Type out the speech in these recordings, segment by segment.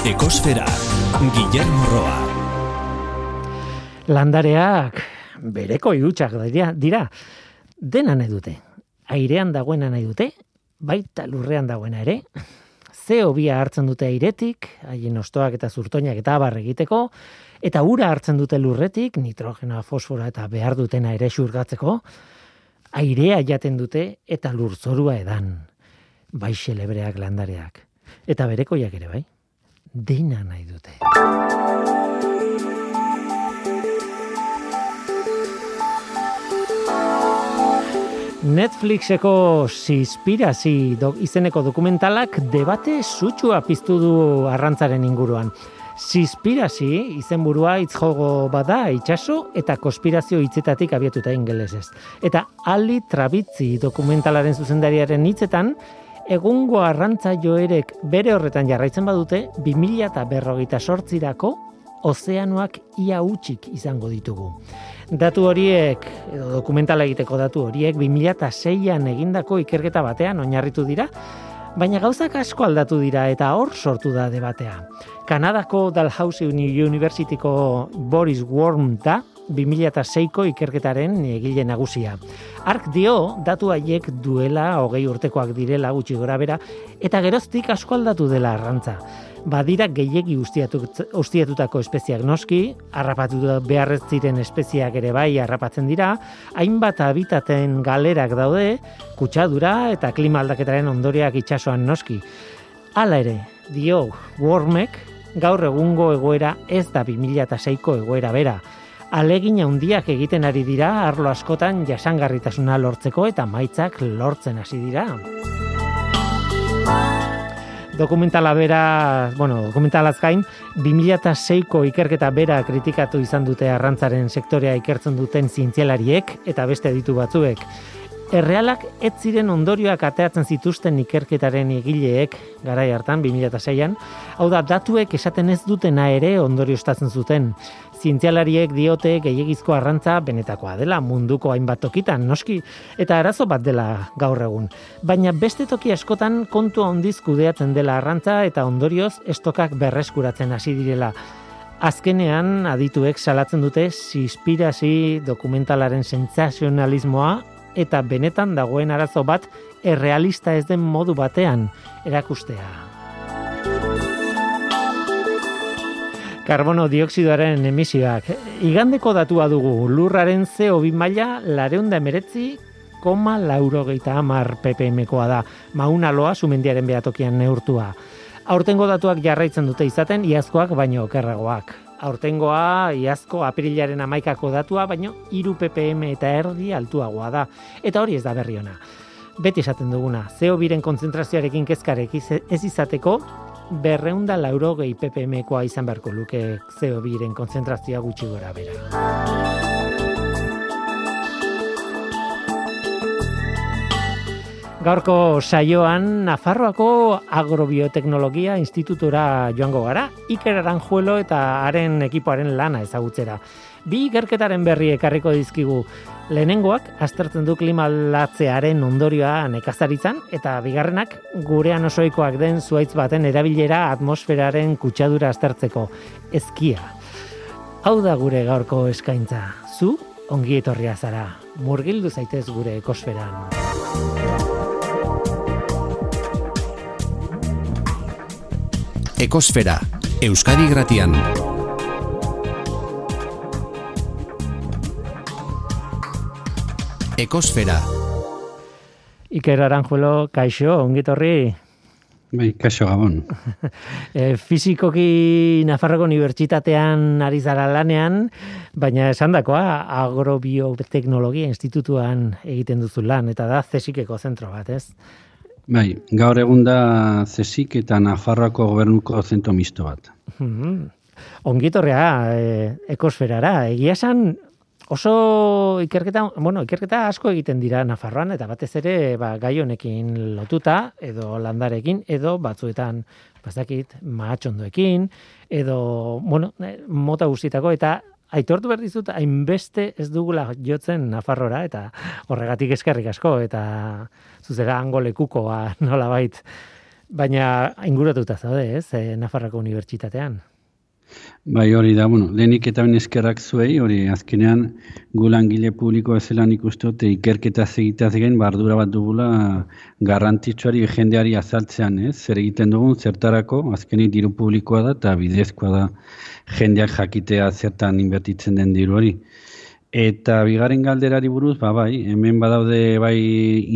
Ekosfera, Guillermo Roa. Landareak bereko iutsak dira, dira. Dena nahi dute. Airean dagoena nahi dute, baita lurrean dagoena ere. Zeo bia hartzen dute airetik, haien ostoak eta zurtoinak eta abar egiteko, eta ura hartzen dute lurretik, nitrogena, fosfora eta behar dutena ere xurgatzeko, airea jaten dute eta lurzorua edan. Bai xelebreak landareak. Eta berekoiak ere bai dena nahi dute. Netflixeko Sispirazi do, izeneko dokumentalak debate sutsua piztu du arrantzaren inguruan. Sispirazi izenburua hitz jogo bada itsaso eta konspirazio hitzetatik abiatuta ingelesez. Eta Ali Trabitzi dokumentalaren zuzendariaren hitzetan, egungo arrantza joerek bere horretan jarraitzen badute, 2000 eta berrogeita sortzirako ozeanoak ia utxik izango ditugu. Datu horiek, edo dokumentala egiteko datu horiek, 2006an egindako ikerketa batean oinarritu dira, baina gauzak asko aldatu dira eta hor sortu da debatea. Kanadako Dalhousie Universityko Boris Worm da, 2006ko ikerketaren egile nagusia. Ark dio datu haiek duela hogei urtekoak direla gutxi gora bera, eta geroztik asko aldatu dela arrantza. Badira gehiegi ustiatutako espeziak noski, harrapatu beharrez ziren espeziak ere bai harrapatzen dira, hainbat habitaten galerak daude, kutsadura eta klima aldaketaren ondoriak itsasoan noski. Hala ere, dio, Wormek, gaur egungo egoera ez da 2006ko egoera bera, alegin handiak egiten ari dira arlo askotan jasangarritasuna lortzeko eta maitzak lortzen hasi dira. Dokumentala bera, bueno, dokumentalaz gain, 2006ko ikerketa bera kritikatu izan dute arrantzaren sektorea ikertzen duten zientzialariek eta beste ditu batzuek. Errealak ez ziren ondorioak ateatzen zituzten ikerketaren egileek garai hartan 2006an, hau da datuek esaten ez dutena ere ondorioztatzen zuten. Zientzialariek diote gehiagizko arrantza benetakoa dela munduko hainbat tokitan, noski, eta arazo bat dela gaur egun. Baina beste toki askotan kontu handiz kudeatzen dela arrantza eta ondorioz estokak berreskuratzen hasi direla. Azkenean adituek salatzen dute sispirazi dokumentalaren sentsazionalismoa eta benetan dagoen arazo bat errealista ez den modu batean erakustea. karbono dioksidoaren emisioak. Igandeko datua dugu, lurraren CO2 maila lareunda emeretzi, koma laurogeita amar ppmkoa da, mauna loa sumendiaren behatokian neurtua. Aurtengo datuak jarraitzen dute izaten, iazkoak baino okerragoak. Aurtengoa, iazko apirilaren amaikako datua, baino iru ppm eta erdi altuagoa da. Eta hori ez da berri ona. Beti esaten duguna, CO2 konzentrazioarekin kezkarek ez izateko, berreunda lauro gehi ppm-koa izan beharko luke CO2-ren konzentrazioa gutxi gora bera. Gaurko saioan Nafarroako Agrobioteknologia Institutura joango gara, Iker Aranjuelo eta haren ekipoaren lana ezagutzera. Bi ikerketaren berri ekarriko dizkigu lehenengoak aztertzen du klima latzearen ondorioa nekazaritzan eta bigarrenak gurean osoikoak den zuaitz baten erabilera atmosferaren kutsadura aztertzeko ezkia. Hau da gure gaurko eskaintza. Zu ongi etorria zara. Murgildu zaitez gure ekosferan. Ekosfera, Euskadi Gratian. Ekosfera. Iker Aranjuelo, kaixo, ongitorri. Bai, kaixo gabon. e, fizikoki Nafarroko Unibertsitatean ari zara lanean, baina esan dakoa, agrobioteknologia institutuan egiten duzu lan, eta da zesikeko zentro bat, ez? Bai, gaur egun da zesik eta Nafarroako gobernuko zentro misto bat. Mm Ongitorrea, e, ekosferara, egia esan, oso ikerketa, bueno, ikerketa asko egiten dira Nafarroan eta batez ere ba gai honekin lotuta edo landarekin edo batzuetan bazakit mahatxondoekin edo bueno, eh, mota guztietako eta aitortu behar dizut hainbeste ez dugula jotzen Nafarrora eta horregatik eskerrik asko eta zuzera angolekukoa nolabait Baina inguratuta zaude, ez, e, Nafarroko Unibertsitatean. Bai, hori da, bueno, lehenik eta ben eskerrak zuei, hori azkenean gu langile publiko ezela nik uste dute ikerketa egiteaz gain bardura bat dugula garrantzitsuari jendeari azaltzean, ez? Zer egiten dugun zertarako, azkenik diru publikoa da eta bidezkoa da jendeak jakitea zertan inbertitzen den diru hori. Eta bigarren galderari buruz, ba, bai, hemen badaude bai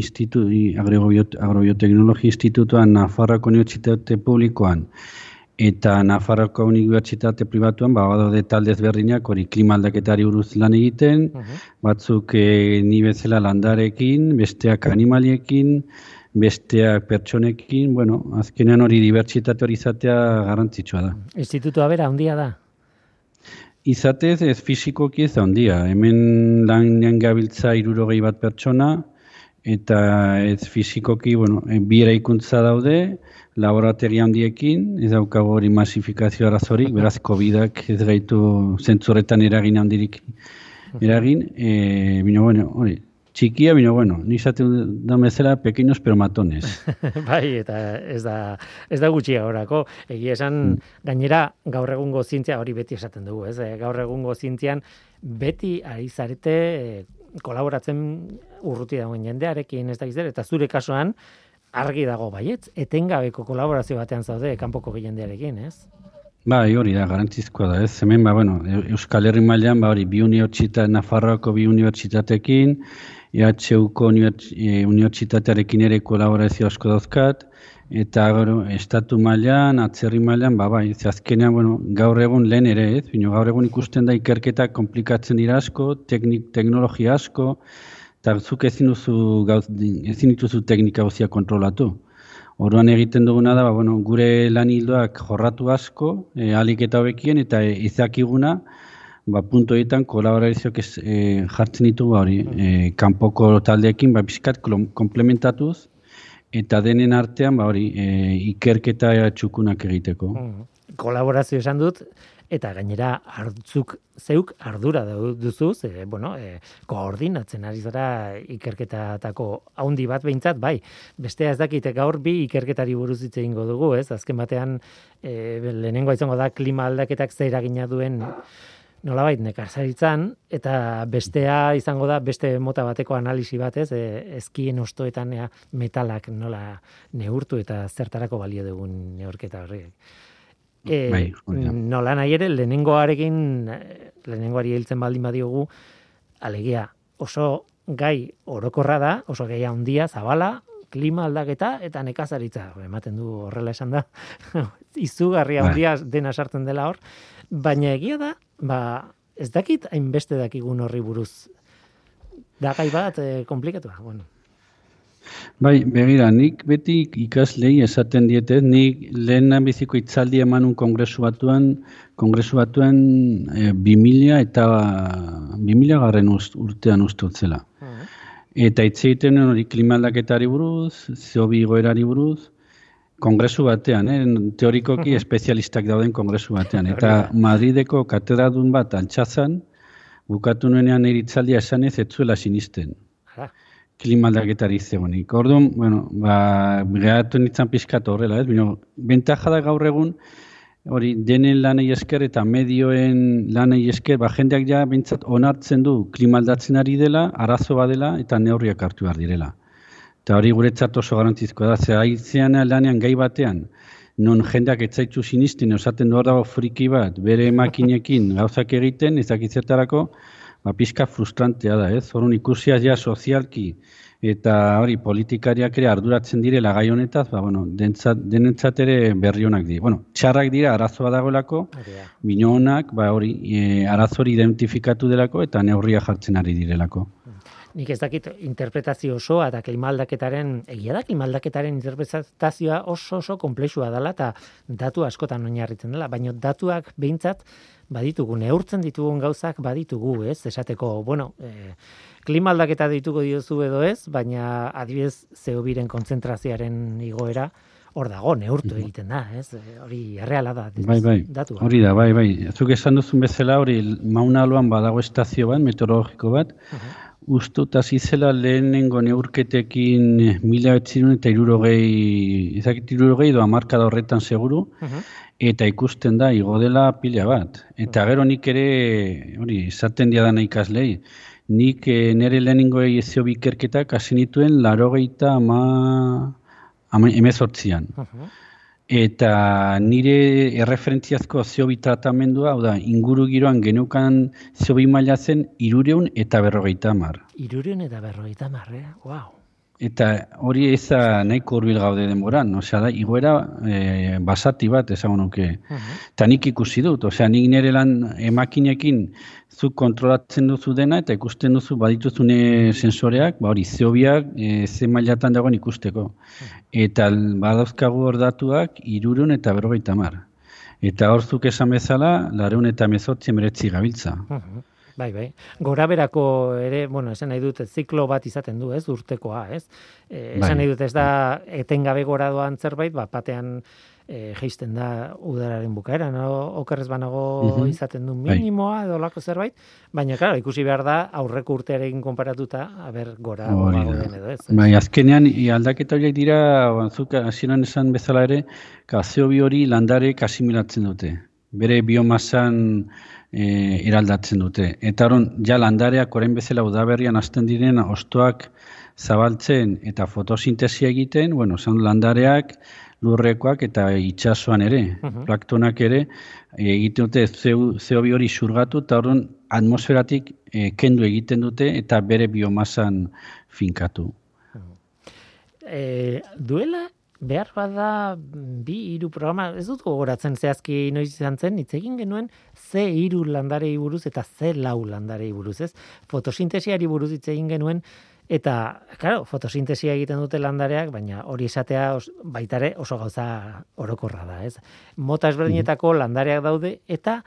institu, agrobioteknologi institutuan Nafarroko Unibertsitate Publikoan, eta Nafarroko Unibertsitate Pribatuan ba badaude talde ezberdinak hori klima aldaketari buruz lan egiten, batzuk e, ni bezala landarekin, besteak animaliekin, besteak pertsonekin, bueno, azkenean hori dibertsitate hori izatea garrantzitsua da. Institutua bera handia da. Izatez ez fizikoki ez handia. Hemen lan gabiltza 60 bat pertsona eta ez fizikoki, bueno, bi eraikuntza daude, laborategi handiekin, ez daukago hori masifikazio arazorik, beraz COVID-ak ez gaitu zentzuretan eragin handirik eragin, e, bino, bueno, hori, txikia, bino, bueno, nizaten da mezela pequeños pero matones. bai, eta ez da, ez da gutxia horako, egia esan mm. gainera gaur egungo zientzia hori beti esaten dugu, ez? E, gaur egungo zientzian beti ari zarete e, kolaboratzen urruti dagoen jendearekin ez da gizera, eta zure kasuan, argi dago baietz, etengabeko kolaborazio batean zaude kanpoko jendearekin, ez? Bai, hori da, garantzizkoa da, ez? Hemen, ba, bueno, Euskal Herri mailan ba, hori, bi unibertsitate, Nafarroako bi unibertsitatekin, EHUko e, unibertsitatearekin ere kolaborazio asko dauzkat, eta gero, estatu mailan, atzerri mailan, ba, bai, ez azkenean, bueno, gaur egun lehen ere, ez? Bino, gaur egun ikusten da ikerketak komplikatzen dira asko, teknik, teknologia asko, eta zuk ezin duzu gauz, ezin dituzu teknika guzia kontrolatu. Orduan egiten duguna da, ba, bueno, gure lan hildoak jorratu asko, e, alik eta hobekien, eta e, izakiguna, ba, punto egiten kolaborazioak e, jartzen ditu ba, hori, e, kanpoko taldeekin, ba, bizkat komplementatuz, eta denen artean, ba, hori, e, ikerketa txukunak egiteko. Mm. Kolaborazio esan dut, eta gainera hartzuk zeuk ardura duzu, ze, bueno, e, koordinatzen ari zara ikerketatako haundi bat behintzat, bai, bestea ez dakite gaur bi ikerketari buruz hitz egingo dugu, ez? Azken batean, e, lehenengo izango da klima aldaketak ze eragina duen nolabait nekazaritzan eta bestea izango da beste mota bateko analisi bat, ez? E, ezkien ostoetan metalak nola neurtu eta zertarako balio dugun neurketa horrek e, bai, nola nahi ere, lehenengoarekin, eh, lehenengoari hiltzen baldin badiogu, alegia oso gai orokorra da, oso gai handia, zabala, klima aldaketa eta nekazaritza, ematen du horrela esan da, izugarria bai. handia dena sartzen dela hor, baina egia da, ba, ez dakit hainbeste dakigun horri buruz, da gai bat e, komplikatua, bueno. Bai, begira, nik beti ikaslei esaten diete, nik lehen biziko itzaldi emanun kongresu batuan, kongresu batuan e, 2000 eta 2000 garren urtean ustutzela. Mm. Eta hitz egiten hori klimaldaketari buruz, zeobi goerari buruz, kongresu batean, eh? teorikoki espezialistak dauden kongresu batean. Eta Madrideko katedradun bat altxazan, bukatu nuenean eritzaldia esan ez, etzuela sinisten klima aldaketari zegoenik. Orduan, bueno, ba, gehatu nintzen pizkat horrela, ez? Bino, bentaja da gaur egun, hori, denen lanei esker eta medioen lanei esker, ba, jendeak ja bintzat onartzen du klima aldatzen ari dela, arazo badela eta neurriak hartu behar direla. Eta hori guretzat oso garantzizko da, ze haitzean lanean gai batean, non jendeak etzaitu sinisten, osaten du dago friki bat, bere makinekin gauzak egiten, ezakitzetarako, ba, pizka frustrantea da, ez? Horun ikusia ja sozialki eta hori politikariak ere arduratzen direla gai honetaz, ba, bueno, dentzat, denentzat ere berri honak di. Bueno, txarrak dira arazoa dagoelako, bino honak, ba, hori, e, arazori identifikatu delako eta neurria jartzen ari direlako. Nik ez dakit interpretazio osoa eta klimaldaketaren, egia da klimaldaketaren interpretazioa oso oso komplexua dela eta datu askotan oinarritzen dela, baina datuak behintzat baditugu, neurtzen ditugun gauzak baditugu, ez? Esateko, bueno, e, klima aldaketa dituko diozu edo ez, baina adibidez zeobiren kontzentrazioaren igoera hor dago, neurtu egiten da, ez? E, hori erreala da, bai, bai. datu. Hori da, bai, bai. Zuk esan duzun bezala hori mauna aloan badago estazio bat, meteorologiko bat, Uztuta zizela lehenengo neurketekin mila betzirun eta irurogei, ezakit irurogei doa marka da horretan seguru, eta ikusten da igo dela pila bat. Eta gero nik ere, hori, izaten dia dana ikaslei, nik e, nire lehenengo ezio bikerketak hasi nituen laro gehieta ama, ama emezortzian. Eta nire erreferentziazko zeobi tratamendua, hau da, inguru giroan genukan zeobi maila zen irureun eta berrogeita mar. Irureun eta berrogeita mar, eh? Wow. Eta hori ez da nahiko urbil gaude denboran, osea da, igoera e, basati bat ezagun nuke. Eta nik ikusi dut, osea nik nire lan emakinekin zu kontrolatzen duzu dena eta ikusten duzu badituzune sensoreak, ba hori zeobiak e, ze mailatan dagoen ikusteko. Eta badauzkagu hor datuak irurun eta berrogeita mar. Eta hor zuk esan bezala, lareun eta mezotzi meretzi gabiltza. Bai, bai. Gora berako ere, bueno, esan nahi dut, ziklo bat izaten du, ez, urtekoa, ez? E, esan bai. nahi dut, ez da, etengabe gora doan zerbait, bat batean e, geisten da udararen bukaera, no? okerrez banago mhm. izaten du bai. minimoa edo lako zerbait, baina, claro, ikusi behar da, aurreko urtearekin konparatuta, haber, gora dago den edo, ez? Bai, azkenean, aldaketa horiek dira, bantzuk, hasieran esan bezala ere, kazio bi hori landare asimilatzen dute. Bere biomasan e, eraldatzen dute. Eta horon, ja landareak orain bezala udaberrian hasten diren ostoak zabaltzen eta fotosintesia egiten, bueno, zan landareak, lurrekoak eta itsasoan ere, uh plaktonak ere, egiten dute zeo hori surgatu eta horon atmosferatik e, kendu egiten dute eta bere biomasan finkatu. E, duela behar bada bi hiru programa, ez dut gogoratzen zehazki noiz izan zen, hitz egin genuen ze hiru landarei buruz eta ze lau landarei buruz, ez? Fotosintesiari buruz hitz egin genuen eta, claro, fotosintesia egiten dute landareak, baina hori esatea os, baitare oso gauza orokorra da, ez? Mota ezberdinetako landareak daude eta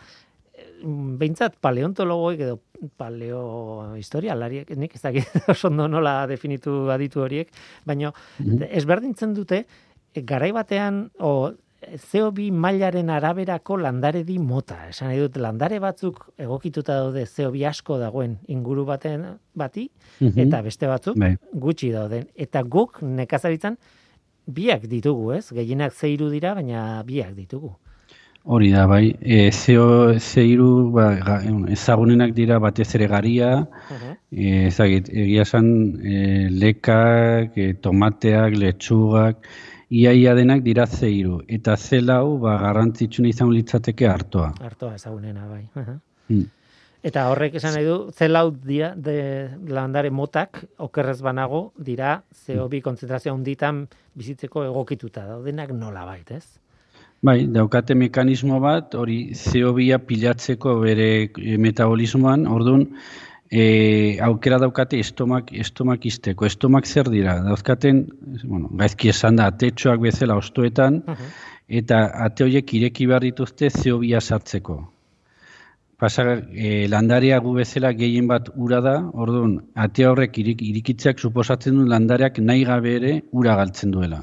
behintzat paleontologoik edo paleo historialariek, nik ez dakit oso nola definitu aditu horiek, baina mm ezberdintzen dute garai batean o CO2 mailaren araberako landare di mota. Esan nahi dut, landare batzuk egokituta daude CO2 asko dagoen inguru baten bati, mhm. eta beste batzuk bai. gutxi dauden. Eta guk nekazaritzan biak ditugu, ez? Gehienak zeiru dira, baina biak ditugu. Hori da, bai. E, zeo, zeiru, ba, ezagunenak dira batez ere garia, uh ezagit, egia esan, e, lekak, e, tomateak, letxugak, iaia denak dira zeiru. Eta zelau, ba, garrantzitsuna izan litzateke hartoa. Hartoa ezagunena, bai. Uh Eta horrek esan nahi du, zelau dia de landare motak, okerrez banago, dira CO2 konzentrazio handitan bizitzeko egokituta daudenak nola bait, ez? Bai, daukate mekanismo bat, hori zeobia pilatzeko bere eh, metabolismoan, orduan, e, aukera daukate estomak, estomak izteko. Estomak zer dira? Dauzkaten, bueno, gaizki esan da, atetxoak bezala ostoetan, eta ate horiek ireki behar dituzte zeobia sartzeko. Pasa, e, landaria gu bezala gehien bat ura da, orduan, ate horrek irik, irikitzeak suposatzen du landareak nahi gabe ere ura galtzen duela.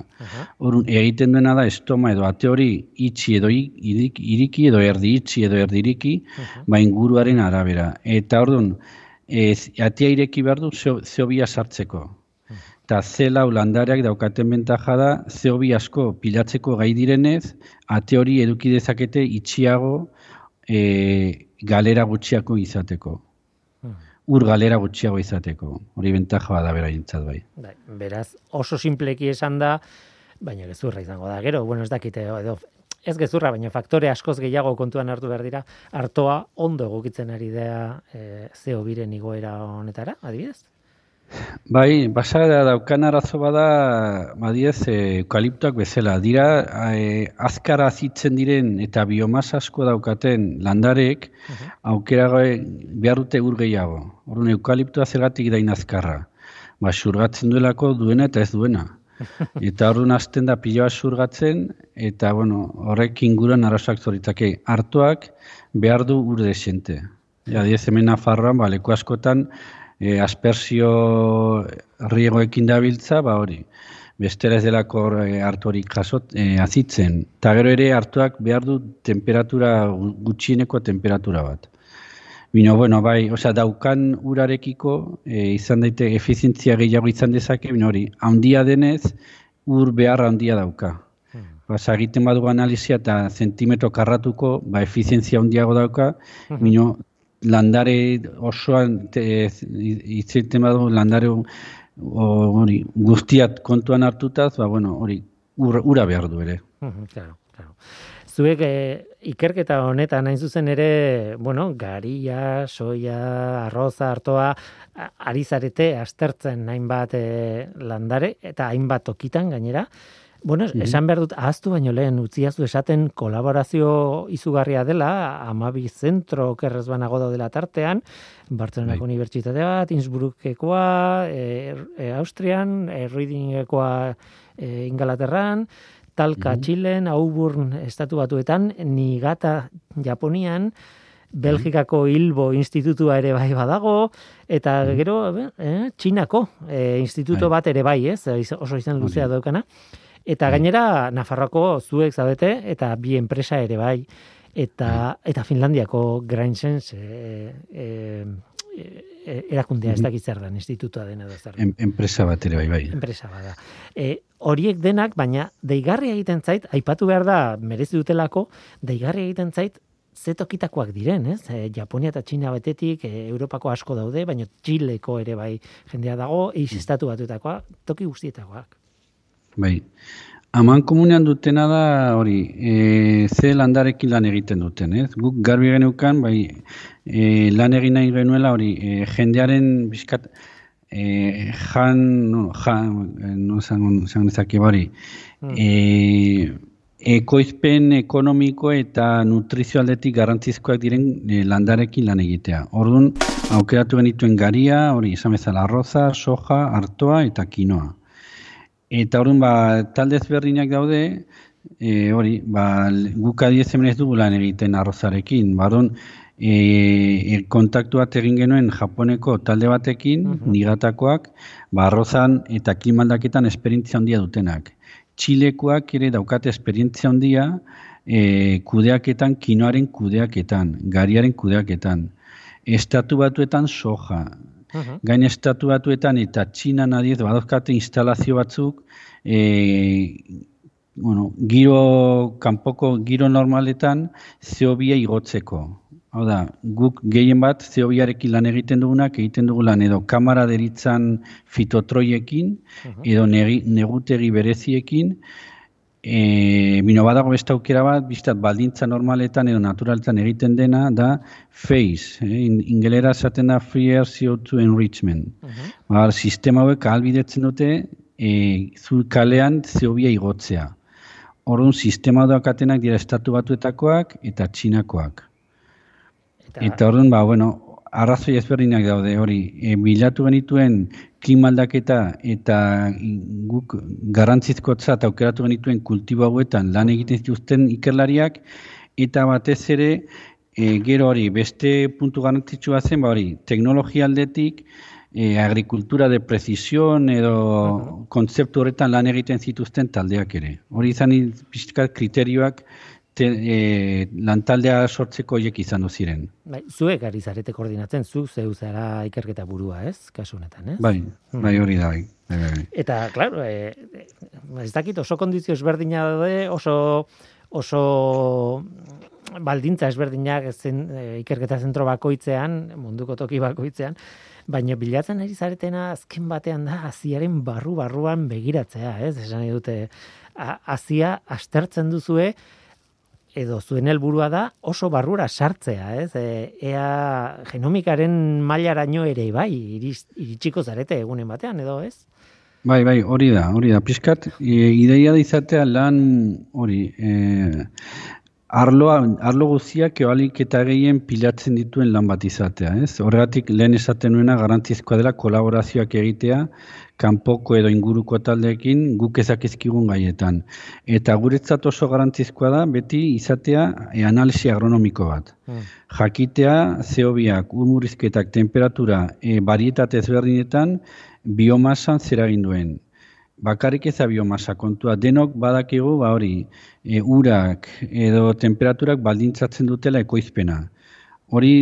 Orduan, egiten duena da estoma edo ate hori itxi edo iriki edo erdi itxi edo erdi iriki, ba inguruaren arabera. Eta orduan, ez, atea ireki behar du zeobia sartzeko. Eta zela landareak daukaten bentaja da, zeobi asko pilatzeko gai direnez, ate hori eduki dezakete itxiago e, galera gutxiako izateko. Ur galera gutxiago izateko. Hori bentaja da bera jintzat bai. bai. Beraz, oso simpleki esan da, baina gezurra izango da. Gero, bueno, ez dakite, edo ez gezurra, baina faktore askoz gehiago kontuan hartu behar dira, hartoa ondo egokitzen ari da e, zeo biren igoera honetara, adibidez? Bai, basara daukan arazo bada, badiez, e, eukaliptoak bezala. Dira, e, azkara zitzen diren eta biomasa asko daukaten landarek, uh -huh. aukera behar dute ur gehiago. Horren, eukaliptoa zergatik dain azkarra. Ba, surgatzen duelako duena eta ez duena. eta orduan hasten da piloa surgatzen, eta bueno, horrek inguruan arazoak zoritake hartuak behar du ur desente. Ja, diez hemen afarroan, ba, leku askotan, e, aspersio riegoekin dabiltza, ba hori, bestera ez delako e, hartu hori jasot, e, azitzen. Eta gero ere hartuak behar du temperatura, gutxieneko temperatura bat. Bino, bueno, bai, osea, daukan urarekiko, e, izan daite, efizientzia gehiago izan dezake, bino hori, handia denez, ur beharra handia dauka. Hmm. Ba, egiten badu analizia eta zentimetro karratuko, ba, efizientzia handiago dauka, hmm. bino, landare osoan, izaten badu, landare hori, guztiat kontuan hartutaz, ba, bueno, hori, ura behar du ere. Claro, claro. Zuek e, ikerketa honetan hain zuzen ere, bueno, garia, soia, arroza, hartoa, ari zarete aztertzen hainbat e, landare eta hainbat tokitan gainera. Bueno, mm esan behar dut, ahaztu baino lehen, utziazu esaten kolaborazio izugarria dela, amabi zentro kerrez banago dela tartean, Bartzelonako bai. Unibertsitate bat, Innsbruckekoa, e, e, Austrian, e, Readingekoa e, Ingalaterran, Talka mm Txilen, Auburn estatu batuetan, Nigata Japonian, Belgikako Hilbo Institutua ere bai badago, eta gero, eh, Txinako eh, instituto bai. bat ere bai, ez? Oso izan luzea daukana. Eta bai. gainera, Nafarroko zuek zabete, eta bi enpresa ere bai. Eta, bai. eta Finlandiako Grainsens eh, eh, eh, erakundea ez dakit zer den, institutua den edo zer. enpresa bat ere bai, bai. Enpresa bada. E, horiek denak, baina deigarri egiten zait, aipatu behar da, merezi dutelako, deigarri egiten zait, zetokitakoak diren, ez? E, Japonia eta Txina betetik, e, Europako asko daude, baina Txileko ere bai jendea dago, eiz estatu batutakoa, toki guztietakoak. Bai, Aman komunean dutena da hori, e, ze landarekin lan egiten duten, ez? Guk garbi genukan, bai, e, lan egin nahi genuela hori, e, jendearen bizkat, e, jan, no, jan, no zangon ezaki hori, hmm. e, ekoizpen ekonomiko eta nutrizio aldetik garantzizkoak diren e, landarekin lan egitea. Orduan, aukeratu genituen garia, hori, izan bezala arroza, soja, hartoa eta kinoa. Eta horren, ba, talde ezberdinak daude, e, hori, ba, guk adiez hemen ez dugu lan egiten arrozarekin. Ba, e, e, kontaktu bat egin genuen Japoneko talde batekin, uh nigatakoak, ba, arrozan eta klimaldaketan esperientzia handia dutenak. Txilekoak ere daukate esperientzia handia e, kudeaketan, kinoaren kudeaketan, gariaren kudeaketan. Estatu batuetan soja, -huh. gain estatu batuetan eta txina nadiez badozkate instalazio batzuk e, bueno, giro kanpoko giro normaletan zeobia igotzeko. Hau da, guk gehien bat zeobiarekin lan egiten dugunak, egiten dugu lan edo kamara deritzan fitotroiekin, edo negutegi bereziekin, E, bino badago beste aukera bat, biztat baldintza normaletan edo naturaletan egiten dena, da FACE, eh, ingelera esaten da Free Air CO2 Enrichment. Uh -huh. sistema hauek ahalbidetzen dute e, zu kalean zeobia igotzea. Orduan, sistema doakatenak dira estatu batuetakoak eta txinakoak. Eta, eta orduan, ba, bueno, arrazoi ezberdinak daude hori, e, bilatu genituen klimaldaketa eta guk garrantzizkotzat aukeratu genituen kultibo hauetan lan egiten zituzten ikerlariak, eta batez ere, e, gero hori, beste puntu garrantzitsua zen, ba hori, teknologia aldetik, e, agrikultura de precision edo kontzeptu horretan lan egiten zituzten taldeak ere. Hori izan pixkat kriterioak te, e, lantaldea sortzeko hiek izan ziren. Bai, zuek ari zarete koordinatzen, zu zeu zara ikerketa burua, ez? Kasu honetan, ez? Bai, hmm. bai hori da, bai. bai. bai, bai. Eta, claro, e, ez dakit oso kondizio ezberdina daude, oso oso baldintza ezberdinak zen e, ikerketa zentro bakoitzean, munduko toki bakoitzean, baina bilatzen ari zaretena azken batean da aziaren barru-barruan begiratzea, ez? Esan dute, azia astertzen duzue, edo zuen helburua da oso barrura sartzea, ez? E, ea genomikaren mailaraino ere bai, iritsiko zarete egunen batean edo, ez? Bai, bai, hori da, hori da. Piskat, e, ideia da izatea lan hori, e, arloa, arlo guztiak eoalik eta gehien pilatzen dituen lan bat izatea, ez? Horregatik lehen esaten nuena garantizkoa dela kolaborazioak egitea, kanpoko edo inguruko taldeekin guk ezakizkigun gaietan. Eta guretzat oso garantizkoa da beti izatea e, analisi agronomiko bat. Hmm. Jakitea zeobiak, urmurizketak, temperatura, e, barietate ezberdinetan biomasan zeragin duen bakarrik ez biomasa kontua. Denok badakigu, ba hori, e, urak edo temperaturak baldintzatzen dutela ekoizpena. hori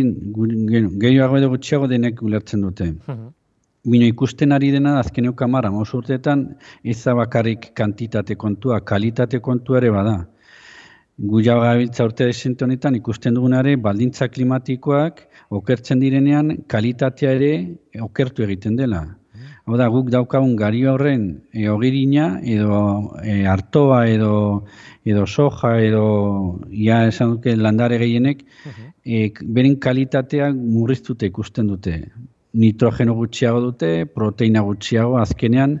gehiago edo gutxiago denek ulertzen dute. Bino ikusten ari dena azkeneo kamara, maus urteetan ez bakarrik kantitate kontua, kalitate kontua ere bada. Guia gabiltza urte desente honetan ikusten dugunare baldintza klimatikoak okertzen direnean kalitatea ere okertu egiten dela. Hau da, guk daukagun gari horren e, ogirina, edo e, artoa, edo, edo soja, edo ia esan duke landare gehienek, e, beren kalitatea murriztute ikusten dute. Nitrogeno gutxiago dute, proteina gutxiago, azkenean,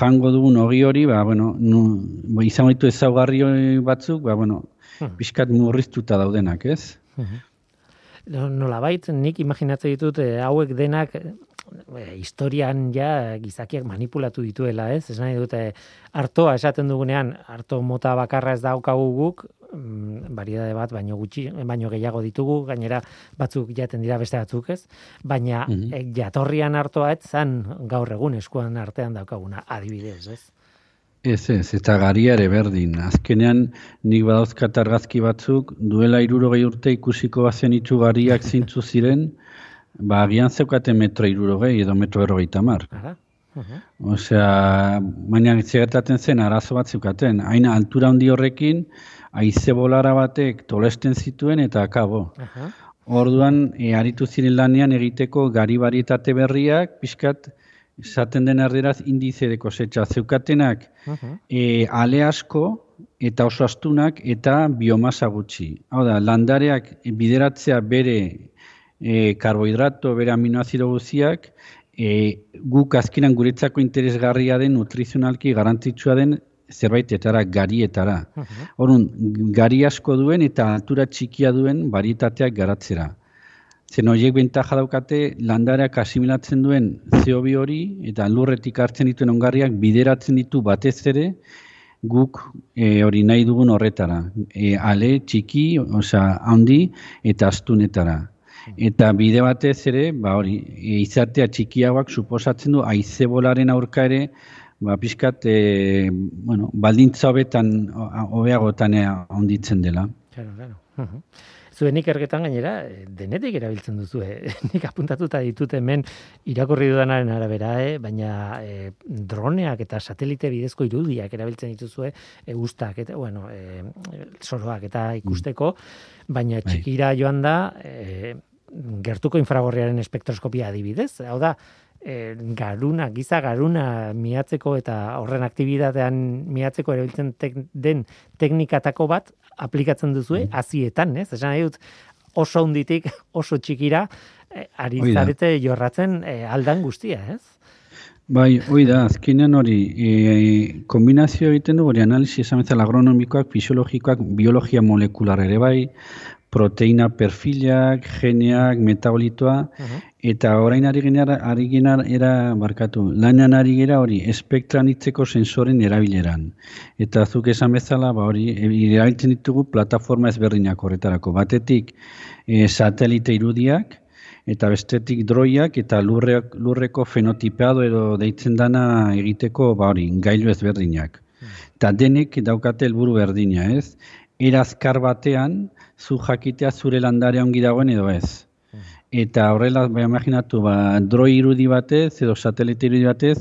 jango dugun ogi hori, ba, bueno, nu, ba, izan baitu ezaugarri batzuk, ba, bueno, pixkat murriztuta daudenak, ez? Nola bait, nik imaginatzen ditut, hauek denak historian ja gizakiak manipulatu dituela, ez? Ez nahi dute hartoa esaten dugunean, harto mota bakarra ez daukagu guk, mm, variedade bat baino gutxi, baino gehiago ditugu, gainera batzuk jaten dira beste batzuk, ez? Baina mm jatorrian hartoa ez zan gaur egun eskuan artean daukaguna, adibidez, ez? Ez ez, eta garia ere berdin. Azkenean, nik badauzkat argazki batzuk, duela irurogei urte ikusiko bazen gariak zintzu ziren, Ba, agian zeukate metro irurogei edo metro berrogeita mar. Osea, baina gertatzen zen arazo bat zeukaten. Haina altura handi horrekin, aize bolara batek tolesten zituen eta akabo. Orduan, e, aritu ziren lanean egiteko gari barietate berriak, pixkat, esaten den erderaz indize de kosetxa. Zeukatenak e, ale asko eta oso astunak eta biomasa gutxi. Hau da, landareak bideratzea bere e, karbohidrato, bere aminoazido guziak, e, guk azkenan guretzako interesgarria den, nutrizionalki garantitxua den, zerbaitetara, garietara. Horun, gari asko duen eta altura txikia duen barietateak garatzera. Zen horiek bentaja daukate landareak asimilatzen duen zeobi hori eta lurretik hartzen dituen ongarriak bideratzen ditu batez ere guk e, hori nahi dugun horretara. E, ale, txiki, osea, handi eta astunetara. Eta bide batez ere, ba hori, izatea txikiagoak suposatzen du aizebolaren aurka ere, ba pixkat, e, bueno, baldintza hobetan, hobeagotan onditzen dela. Claro, claro. Zuen ikerketan gainera, eh, denetik erabiltzen duzu, eh? nik apuntatuta ditut hemen irakurri dudanaren arabera, eh? baina eh, droneak eta satelite bidezko irudiak erabiltzen dituzue, e, ustak, eta, bueno, e, soroak eta ikusteko, baina bai. txikira joan da, e, gertuko infragorriaren espektroskopia adibidez. Hau da, e, garuna, giza garuna miatzeko eta horren aktibitatean miatzeko erabiltzen den teknikatako bat aplikatzen duzue mm. azietan, ez? Esan nahi dut oso hunditik oso txikira e, ari zarete jorratzen e, aldan guztia, ez? Bai, hoi da, azkenean hori, e, kombinazio egiten du, hori analizi esan agronomikoak, fisiologikoak, biologia molekular ere bai, proteina perfilak, geneak, metabolitoa, eta orain ari genear, ari genear era barkatu, lanean ari gera hori, espektran itzeko sensoren erabileran. Eta zuk esan bezala, ba hori, erabiltzen ditugu plataforma ezberdinak horretarako. Batetik, e, satelite irudiak, eta bestetik droiak, eta lurreak, lurreko fenotipeado edo deitzen dana egiteko, ba hori, gailu ezberdinak. Eta denek daukate helburu berdina, ez? Erazkar batean, zu jakitea zure landare ongi dagoen edo ez. Eta horrela, bai imaginatu, ba, droi irudi batez edo satelite irudi batez,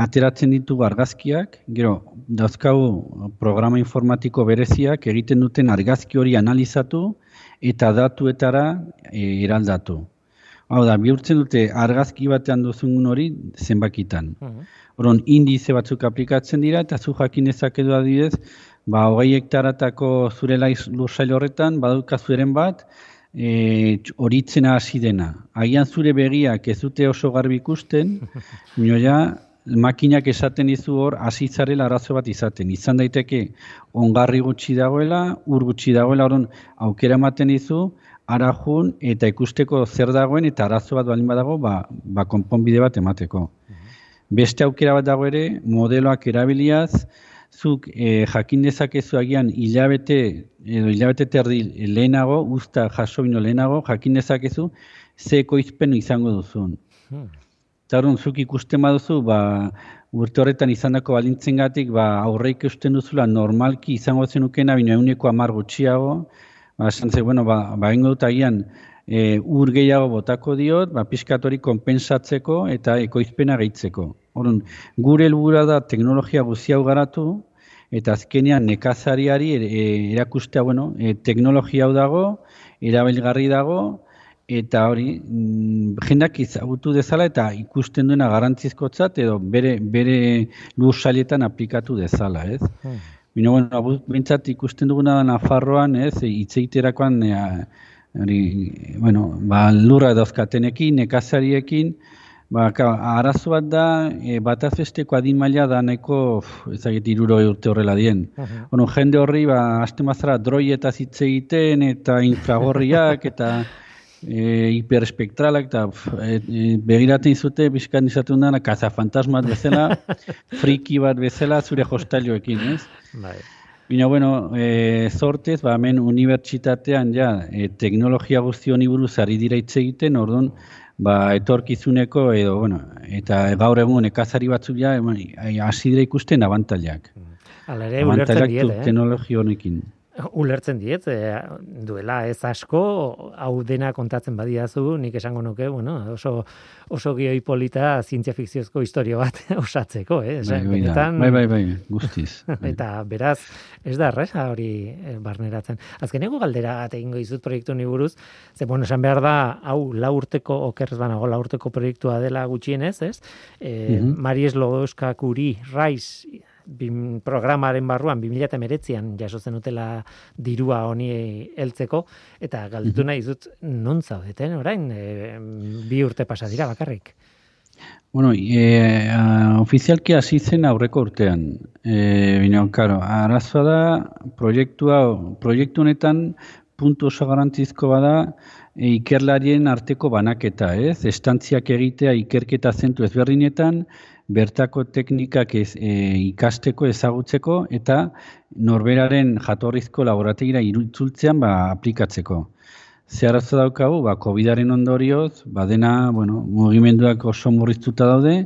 ateratzen ditu argazkiak, gero, dauzkagu programa informatiko bereziak egiten duten argazki hori analizatu eta datuetara e, eraldatu. Hau da, bihurtzen dute argazki batean duzun hori zenbakitan. Horon, indize batzuk aplikatzen dira eta zu jakin ezakedu adibidez, ba, hogei hektaratako zure laiz lursail horretan, baduka zuren bat, e, horitzena hasi dena. Agian zure begiak ez dute oso garbi ikusten, ja, makinak esaten dizu hor, hasi zarela arazo bat izaten. Izan daiteke, ongarri gutxi dagoela, ur gutxi dagoela, horon, aukera ematen dizu, arajun eta ikusteko zer dagoen eta arazo bat balin badago, ba, ba konponbide bat emateko. Beste aukera bat dago ere, modeloak erabiliaz, zuk e, jakin dezakezu agian hilabete edo hilabete terdi lehenago, usta jaso bino lehenago, jakin dezakezu ze ekoizpen izango duzun. Hmm. Tarun, zuk ikusten baduzu, ba, urte horretan izandako balintzen gatik, ba, aurreik eusten duzula normalki izango zenukena, bino euneko amar gutxiago, ba, esan ze, bueno, ba, ba ingo dut agian, e, ur gehiago botako diot, ba, piskatori konpensatzeko eta ekoizpena gehitzeko. Orduan, gure helburua da teknologia guzti hau garatu, eta azkenean nekazariari e, erakustea, bueno, e, teknologia hau dago, erabilgarri dago, eta hori mm, jendak izagutu dezala eta ikusten duena garantzizkotzat edo bere bere lusalietan aplikatu dezala, ez? Hmm. Bino, bueno, bintzat ikusten duguna da Nafarroan, ez, itzeiterakoan, e, hori, bueno, ba, lurra dauzkatenekin, nekazariekin, ba, arazo bat da, e, bat azbesteko adin maila da nahiko, ezagit, iruro urte horrela dien. Uh jende horri, ba, haste mazara droietaz hitz egiten, eta infragorriak, eta e, hiperspektralak eta e, e, begiratzen zute bizkan dana kaza fantasmat bezala, friki bat bezala zure hostalioekin, ez? Bai. Bina, bueno, e, zortez, ba, hemen unibertsitatean ja, e, teknologia guzti honi buruz ari dira hitz egiten, orduan, ba, etorkizuneko, edo, bueno, eta gaur egun ekazari batzuk ja, hasi dira ikusten abantailak. Hala ere, ulertzen diet, eh? teknologia honekin. Ulertzen diet, e, duela ez asko, hau dena kontatzen badiazu, nik esango nuke, bueno, oso, oso gioi polita zientzia fikziozko historio bat osatzeko, eh? Bai, benetan, bai, bai, bai, guztiz. Bai. Eta beraz, ez da erresa hori e, barneratzen. Azkeneko galdera egingo izut proiektu ni buruz, ze bueno, esan behar da, hau la urteko, okerrez banago, la urteko proiektua dela gutxienez, ez? E, mm -hmm. Maries Lodoska Kuri, Raiz, bim, programaren barruan 2019an jasotzen utela dirua honi heltzeko eta galdetu mhm. nahi dut non zaudeten orain e, bi urte pasa dira bakarrik. Bueno, e, a, ofizialki hasi zen aurreko urtean. Eh, bino, claro, arazoa da proiektua proiektu honetan puntu oso garrantzizko bada e, ikerlarien arteko banaketa, ez? Estantziak egitea ikerketa zentu ezberdinetan, bertako teknikak ez, e, ikasteko ezagutzeko eta norberaren jatorrizko laborategira irutzultzean ba, aplikatzeko. Zeharazo daukagu, ba, COVID-aren ondorioz, ba, dena, bueno, mugimenduak oso murriztuta daude,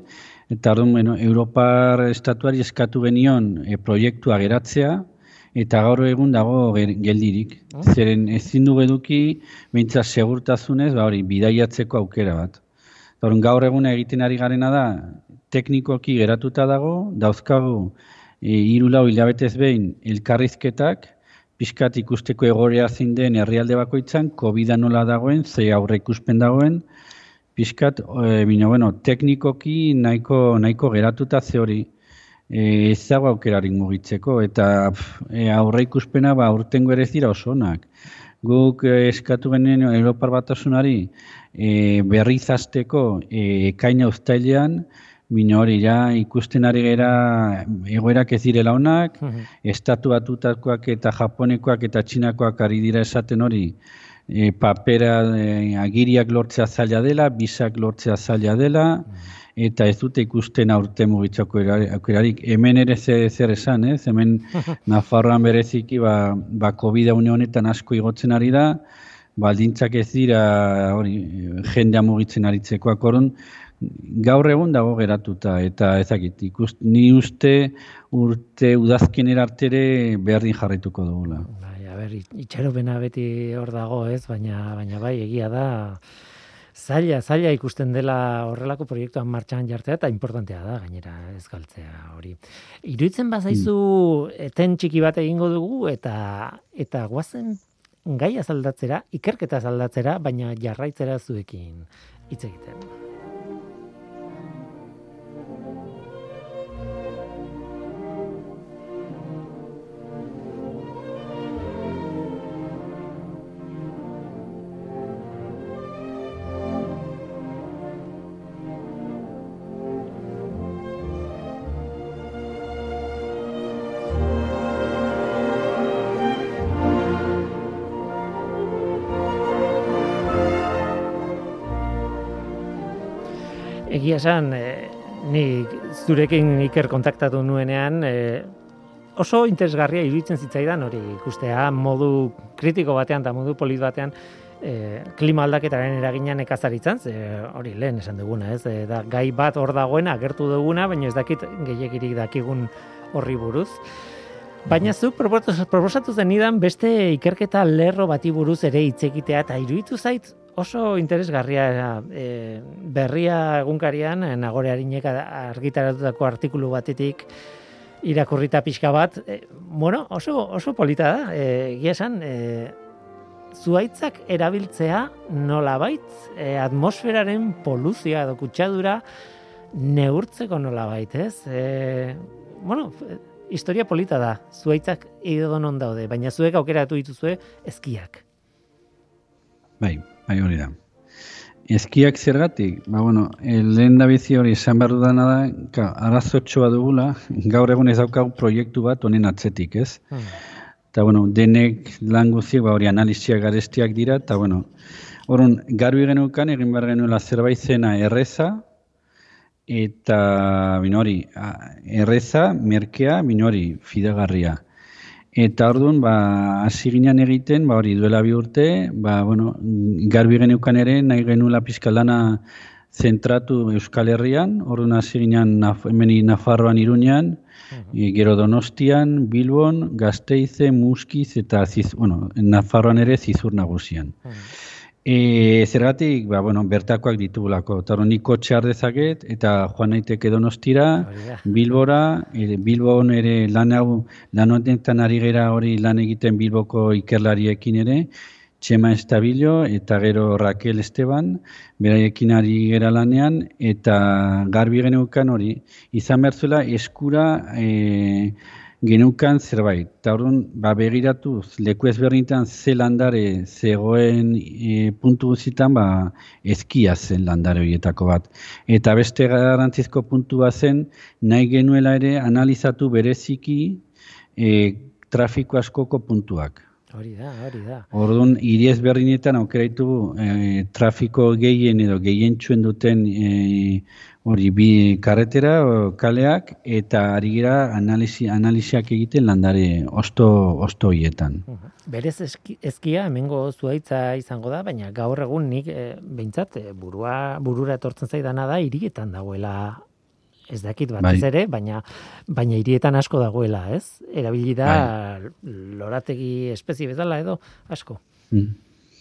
eta orduan, bueno, Europar estatuari eskatu genion e, proiektua geratzea, eta gaur egun dago geldirik. Oh. Zeren ezin du eduki, bintza segurtasunez, ba, hori, bidaiatzeko aukera bat. Orduan, gaur egun egiten ari garena da, teknikoki geratuta dago, dauzkagu e, hiru lau hilabetez behin elkarrizketak, pixkat ikusteko egorea zein den herrialde bakoitzan, covid nola dagoen, ze aurre ikuspen dagoen, pixkat, e, bino, bueno, teknikoki nahiko, nahiko geratuta ze hori e, ez dago aukerarik mugitzeko, eta e, aurre ikuspena ba, urtengo ere dira oso onak. Guk e, eskatu genuen Europar batasunari e, berrizazteko e, ekaina ustailean, Bino hori, ja, ikusten ari gera egoerak ez direla honak, uh -huh. estatu batutakoak eta japonekoak eta txinakoak ari dira esaten hori, e, papera e, agiriak lortzea zaila dela, bisak lortzea zaila dela, eta ez dute ikusten aurte mugitzako aukerarik. Hemen ere zer esan, ez? Hemen Nafarroan bereziki, ba, ba COVID-a honetan asko igotzen ari da, baldintzak ez dira hori, jendea mugitzen aritzeko akorun, gaur egun dago geratuta eta ezakit ikust ni uste urte udazkenera artere berdin jarrituko dugula. Bai, a ber, itxaropena beti hor dago, ez? Baina baina bai, egia da zaila, zaila ikusten dela horrelako proiektuan martxan jartzea eta importantea da gainera ez galtzea hori. Iruitzen bazaizu mm. eten txiki bat egingo dugu eta eta guazen gaia zaldatzera, ikerketa zaldatzera, baina jarraitzera zuekin hitz egiten. Egia esan, e, ni zurekin iker kontaktatu nuenean, e, oso interesgarria iruditzen zitzaidan hori ikustea modu kritiko batean eta modu polit batean e, klima aldaketaren eraginan ekazaritzan, ze hori lehen esan duguna, ez? E, da, gai bat hor dagoena agertu duguna, baina ez dakit gehiagirik dakigun horri buruz. Baina zuk proposatu zenidan beste ikerketa lerro bati buruz ere hitz egitea eta iruditu zait oso interesgarria e, berria egunkarian nagore harinek argitaratutako artikulu batetik irakurrita pixka bat, e, bueno, oso, oso polita da, e, esan, e, zuaitzak erabiltzea nolabait e, atmosferaren poluzia edo kutsadura neurtzeko nolabait, ez? E, bueno, historia polita da, zuaitzak edo non daude, baina zuek aukeratu dituzue ezkiak. Bai, bai hori da. Eskiak zergatik, ba, bueno, lehen da bizi hori esan behar dudana da, ka, arazotxoa dugula, gaur egun ez daukagu proiektu bat honen atzetik, ez? Hmm. Eta, bueno, denek lan guztiak, ba, hori analiziak garestiak dira, eta, bueno, horren, garbi genukan, egin behar genuela zerbait zena erreza, eta, binori, erreza, merkea, binori, fidagarria. Eta orduan, ba, hasi ginen egiten, ba, hori duela bi urte, ba, bueno, garbi geneukan ere, nahi genula pizkalana zentratu Euskal Herrian, orduan hasi ginen naf, emeni Nafarroan irunean, e, gero Donostian, Bilbon, Gazteize, Muskiz, eta ziz, bueno, Nafarroan ere zizur nagusian. E, zergatik, ba, bueno, bertakoak ditugulako. Eta hori kotxe dezaket, eta joan naiteke donostira, bilbora, e, bilbon ere lan hau, lan honetan ari gera hori lan egiten bilboko ikerlariekin ere, Txema Estabilio eta gero Raquel Esteban, beraiekin ari gera lanean, eta garbi geneukan hori, izan berzuela eskura, e, genukan zerbait. Eta orduan, ba, begiratuz, leku ezberdintan ze landare zegoen e, puntu guzitan, ba, ezkia zen landare horietako bat. Eta beste garantzizko puntu bat zen, nahi genuela ere analizatu bereziki e, trafiko askoko puntuak. Hori da, hori da. Orduan, hiri ezberdinetan aukeraitu e, trafiko gehien edo gehien txuen duten e, hori bi karretera kaleak eta ari gira analizi, analiziak egiten landare osto osto hietan. Berez ezkia hemengo zuaitza izango da, baina gaur egun nik e, behintzat e, burua burura etortzen zaidana da hirietan dagoela ez dakit batez bai. ere, baina baina hirietan asko dagoela, ez? Erabili da bai. lorategi espezie bezala edo asko. Mm.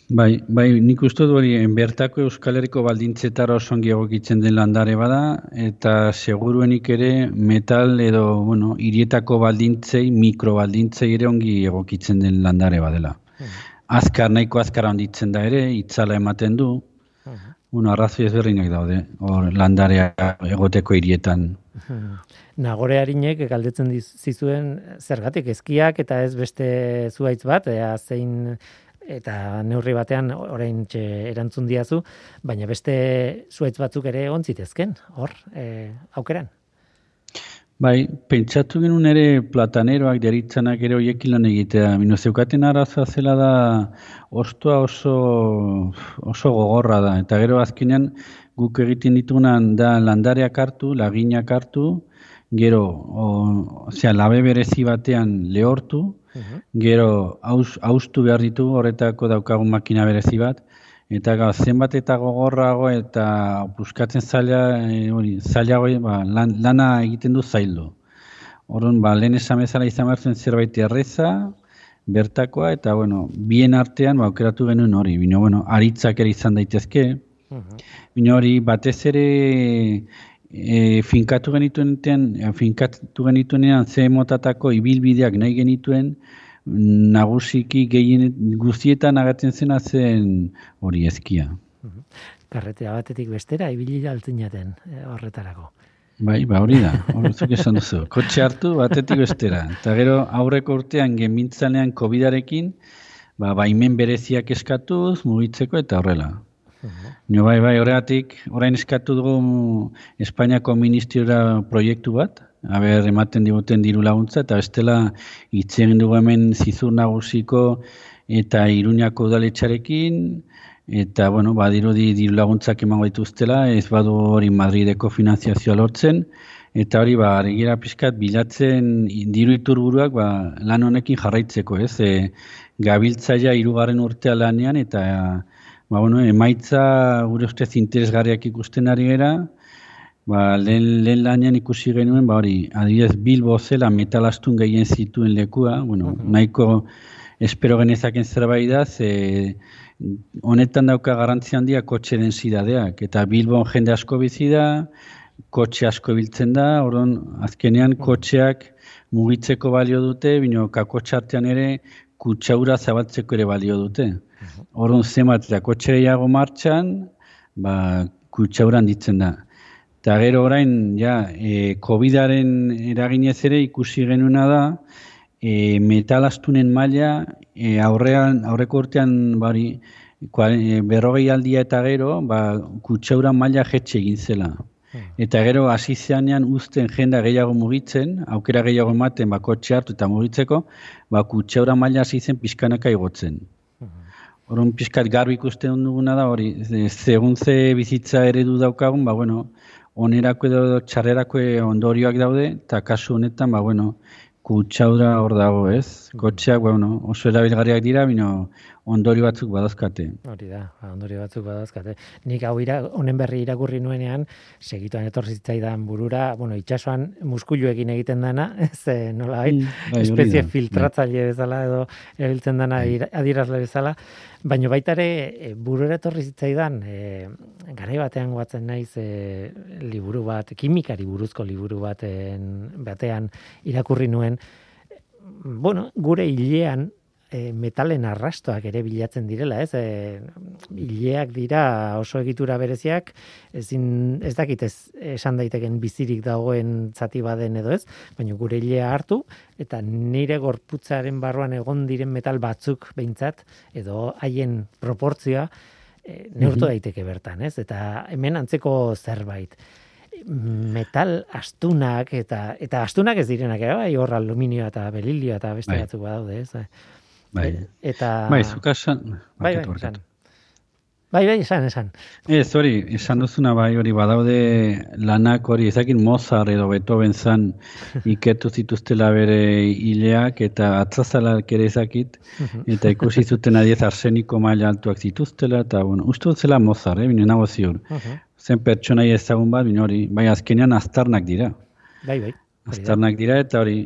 Bai, bai, nik uste du hori bertako Euskal Herriko baldintzetara oso ongi egokitzen den landare bada, eta seguruenik ere metal edo, bueno, irietako baldintzei, mikrobaldintzei ere ongi egokitzen den landare badela. Hmm. Azkar, nahiko azkar handitzen da ere, itzala ematen du, hmm. bueno, arrazoi ezberdinak daude, hor landarea egoteko irietan. Hmm. Nagore harinek galdetzen zizuen zergatik ezkiak eta ez beste zuaitz bat, ea zein eta neurri batean orain erantzun diazu, baina beste zuaitz batzuk ere ontzitezken, hor, e, aukeran. Bai, pentsatu genuen ere plataneroak deritzanak ere hoiek lan egitea. Mino zeukaten arazoa zela da ostoa oso, oso gogorra da. Eta gero azkenean guk egiten ditugunan da landareak hartu, laginak hartu, gero, o, labe berezi batean lehortu, Gero haustu behar ditu horretako daukagun makina berezi bat eta ga zenbat eta gogorrago eta buskatzen zaila e, hori zailago ba, lana egiten du zaildu. Orrun ba lehen esan bezala izan bertzen zerbait erreza bertakoa eta bueno, bien artean ba aukeratu genuen hori. Bino bueno, aritzak ere izan daitezke. Bino hori batez ere e, finkatu genituen e, finkatu genituenean ze motatako ibilbideak nahi genituen nagusiki gehien guztietan agatzen zena zen hori ezkia. Karretea batetik bestera ibili altzen jaten e, horretarako. Bai, ba hori da, horretzuk esan duzu. Kotxe hartu batetik bestera. Eta gero aurreko urtean gemintzanean COVID-arekin, ba, baimen bereziak eskatuz, mugitzeko eta horrela. No, bai, bai, horregatik, orain eskatu dugu Espainiako ministriora proiektu bat, haber ematen diguten diru laguntza, eta bestela hitz egin dugu hemen zizur nagusiko eta iruñako udaletxarekin, eta, bueno, badiru di diru laguntzak emango dituztela, ez badu hori Madrideko finanziazioa lortzen, eta hori, ba, argira pixkat, bilatzen diru iturburuak, ba, lan honekin jarraitzeko, ez, e, gabiltzaia irugarren urtea lanean, eta ba, bueno, emaitza gure ustez interesgarriak ikusten ari gera, ba, lehen, lehen lanean ikusi genuen, ba hori, adibidez Bilbo zela metalastun gehien zituen lekua, bueno, nahiko espero genezaken zerbait da, ze honetan dauka garrantzia handia kotxe densidadeak, eta Bilbon jende asko bizi da, kotxe asko biltzen da, orduan azkenean kotxeak mugitzeko balio dute, bino kakotxartean ere kutsaura zabaltzeko ere balio dute. Orduan zemat eta kotxe gehiago martxan, ba, kutsauran ditzen da. Eta gero orain, ja, e, COVID-aren eraginez ere ikusi genuena da, e, metalastunen maila e, aurrean, aurreko urtean bari, berrogei aldia eta gero, ba, kutsaura maila jetxe egin zela. Hmm. Eta gero hasi zeanean uzten jenda gehiago mugitzen, aukera gehiago ematen ba, kotxe hartu eta mugitzeko, ba, kutsaura maila hasi zen pizkanaka igotzen. Horren hmm. pizkat garbi ikusten duguna da, hori, segun ze bizitza eredu daukagun, ba, bueno, onerako edo txarrerako ondorioak daude, eta kasu honetan, ba, bueno, kutsaura hor dago, ez? Mm. Kotxeak, bueno, oso erabilgarriak dira, bino ondorio batzuk badazkate. Hori da, ba, ondorio batzuk badazkate. Nik hau ira, honen berri irakurri nuenean, segituan etorzitzaidan burura, bueno, itxasuan muskuluekin egiten dana, ez nola bai, bai espezie filtratzaile bezala edo erabiltzen dana bai. adirazle bezala, baina baita ere e, burura etorri zitzaidan, e, garai batean guatzen naiz e, liburu bat, kimikari buruzko liburu baten batean irakurri nuen, bueno, gure hilean e, metalen arrastoak ere bilatzen direla, ez? E, hileak dira oso egitura bereziak, ezin ez dakit ez esan daiteken bizirik dagoen zati baden edo ez, baina gure hilea hartu eta nire gorputzaren barruan egon diren metal batzuk behintzat edo haien proportzioa e, neurtu mhm. daiteke bertan, ez? Eta hemen antzeko zerbait metal astunak eta eta astunak ez direnak ere bai hor aluminioa eta belilioa eta beste bai. batzuk badaude ez Bai. E, eta... Bai, zuka esan... Bai, bai, esan. Bai, bai, esan, esan. Ez, hori, esan duzuna bai, hori, badaude lanak hori, ezakin Mozart edo Beethoven zan iketu zituztela bere hileak, eta atzazalak ere ezakit, eta ikusi zuten adiez arseniko maila altuak zituztela, eta, bueno, uste zela Mozart, eh, bine nago ziur. Zen pertsonai ezagun bat, bine hori, bai, azkenean aztarnak dira. Bai, bai. Aztarnak dira eta hori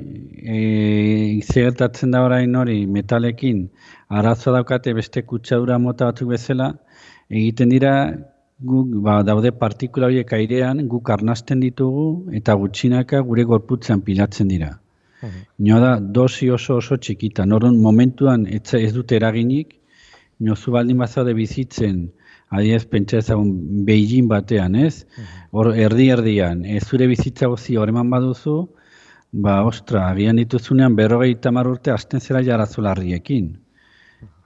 e, da orain hori metalekin arazo daukate beste kutsadura mota batzuk bezala egiten dira guk ba, daude partikula horiek airean guk arnasten ditugu eta gutxinaka gure gorputzean pilatzen dira. Nio da dosi oso oso txikita. Norun momentuan ez, ez dute eraginik, nio zu baldin bazaude bizitzen adiez pentsa ezagun Beijing batean, ez? Hor erdi erdian, ez zure bizitza gozi horreman baduzu, ba, ostra, agian dituzunean berrogei tamar urte asten zera jarazu larriekin.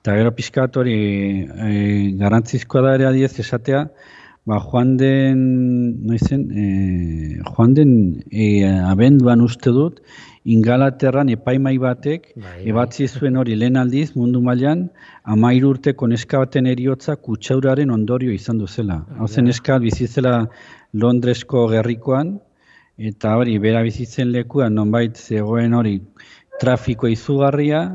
Eta gero pixkat hori e, garantzizkoa da ere adiez esatea, ba, joan den, noizen, e, joan den e, abenduan uste dut, ingalaterran epaimai batek, bai, bai. ebatzi zuen hori lehen aldiz mundu mailan amairu urte koneska baten eriotza kutsauraren ondorio izan duzela. Hau zen eska bizizela Londresko gerrikoan, eta hori bera bizitzen lekuan nonbait zegoen hori trafiko izugarria,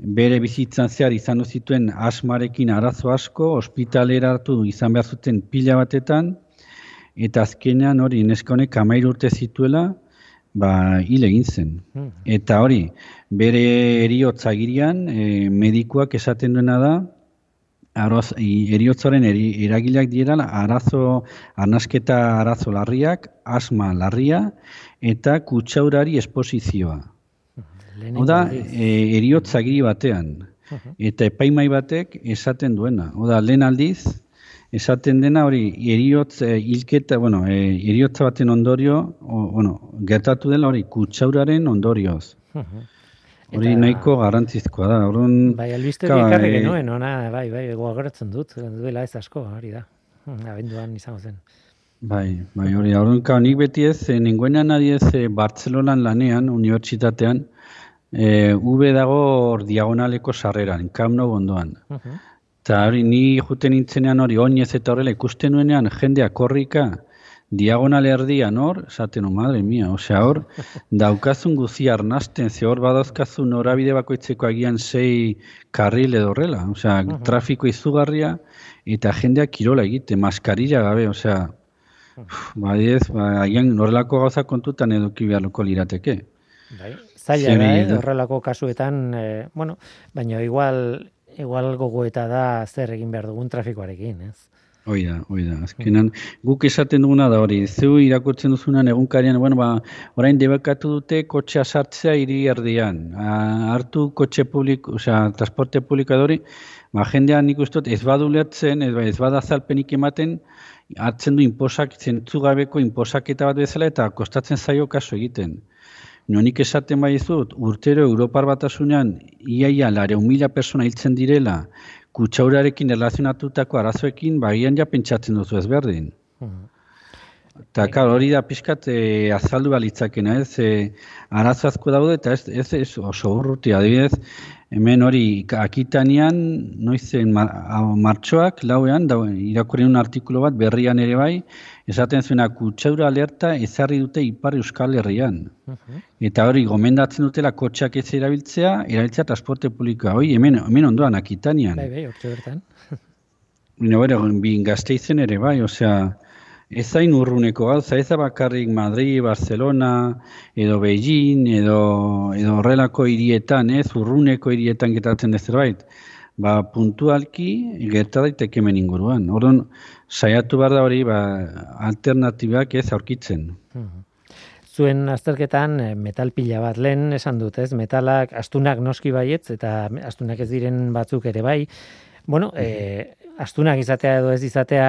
bere bizitzan zehar izan zituen asmarekin arazo asko, ospitaleratu izan behar zuten pila batetan, eta azkenean hori neska honek amairu urte zituela, ba, hil egin zen. Hmm. Eta hori, bere eriotza girian, e, medikuak esaten duena da, aroz, eriotzaren eri, eragileak dira, arazo, arnasketa arazo larriak, asma larria, eta kutsaurari esposizioa. Hau da, e, eriotza giri batean. Eta epaimai batek esaten duena. Oda, lehen aldiz, esaten dena hori eriotz e, hilketa, bueno, e, eriotza baten ondorio, o, bueno, gertatu dela hori kutsauraren ondorioz. Hori nahiko garantzizkoa da. Orduan, bai, albiste dikarri e, genuen, ona, bai, bai, gogoratzen dut, duela ez asko, hori da. Hm, abenduan izango zen. Bai, bai, hori, orduan, ka, nik beti ez, e, ninguena nadi ez, e, Bartzelonan lanean, unibertsitatean, e, V dago diagonaleko sarreran, kamno bondoan. Uh Eta hori, ni juten nintzenean hori, oinez eta horrela ikusten nuenean, jendea korrika, diagonal erdian hor, esaten no, madre mia, osea hor, daukazun guzi arnasten, ze hor badazkazun norabide bakoitzeko agian sei karril edo horrela, osea, trafiko izugarria, eta jendea kirola egite, maskarilla gabe, osea, Ba, ez, ba, haien horrelako gauza kontutan eduki beharko lirateke. Bai, zaila da, eh, horrelako kasuetan, e, bueno, baina igual, igual gogoeta da zer egin behar dugun trafikoarekin, ez? Hoi da, hoi da. Azkenan, guk esaten duguna da hori, zeu irakurtzen duzunan egunkarian, bueno, ba, orain debekatu dute kotxea sartzea hiri erdian. hartu kotxe publik, osea, transporte publika hori, ba, jendean nik uste ez badu lehatzen, ez, ez bada zalpenik ematen, hartzen du inposak, zentzugabeko inposaketa bat bezala eta kostatzen zaio kaso egiten. Nonik esaten bai zut, urtero Europar batasunean, iaia, lare, mila persona hiltzen direla, kutsaurarekin erlazionatutako arazoekin bagian ja pentsatzen duzu ez berdin. Hmm. Eta bai. hori da pixkat e, azaldu balitzakena, ez, e, arazo asko daude eta ez, ez, ez oso urruti, adibidez, hemen hori akitanean, noizen martxoak, lauean, da, irakurri un artikulo bat, berrian ere bai, esaten zuena kutsaura alerta ezarri dute ipar euskal herrian. Mhm. Eta hori, gomendatzen dutela kotxak ez erabiltzea, erabiltzea transporte publikoa. Hoi, hemen, hemen ondoan, akitanean. Bai, bai, bertan. Bino, bera, bin gazteizen ere, bai, osea, ez zain urruneko gauza, ez bakarrik Madrid, Barcelona, edo Beijing, edo, edo horrelako hirietan, ez, urruneko hirietan getatzen ez zerbait ba, puntualki gerta daiteke hemen inguruan. Orduan, saiatu behar da hori ba, alternatibak ez aurkitzen. Mhm. Zuen azterketan eh, metal pila bat lehen esan dut, ez? Metalak astunak noski baietz eta astunak ez diren batzuk ere bai. Bueno, e, astunak izatea edo ez izatea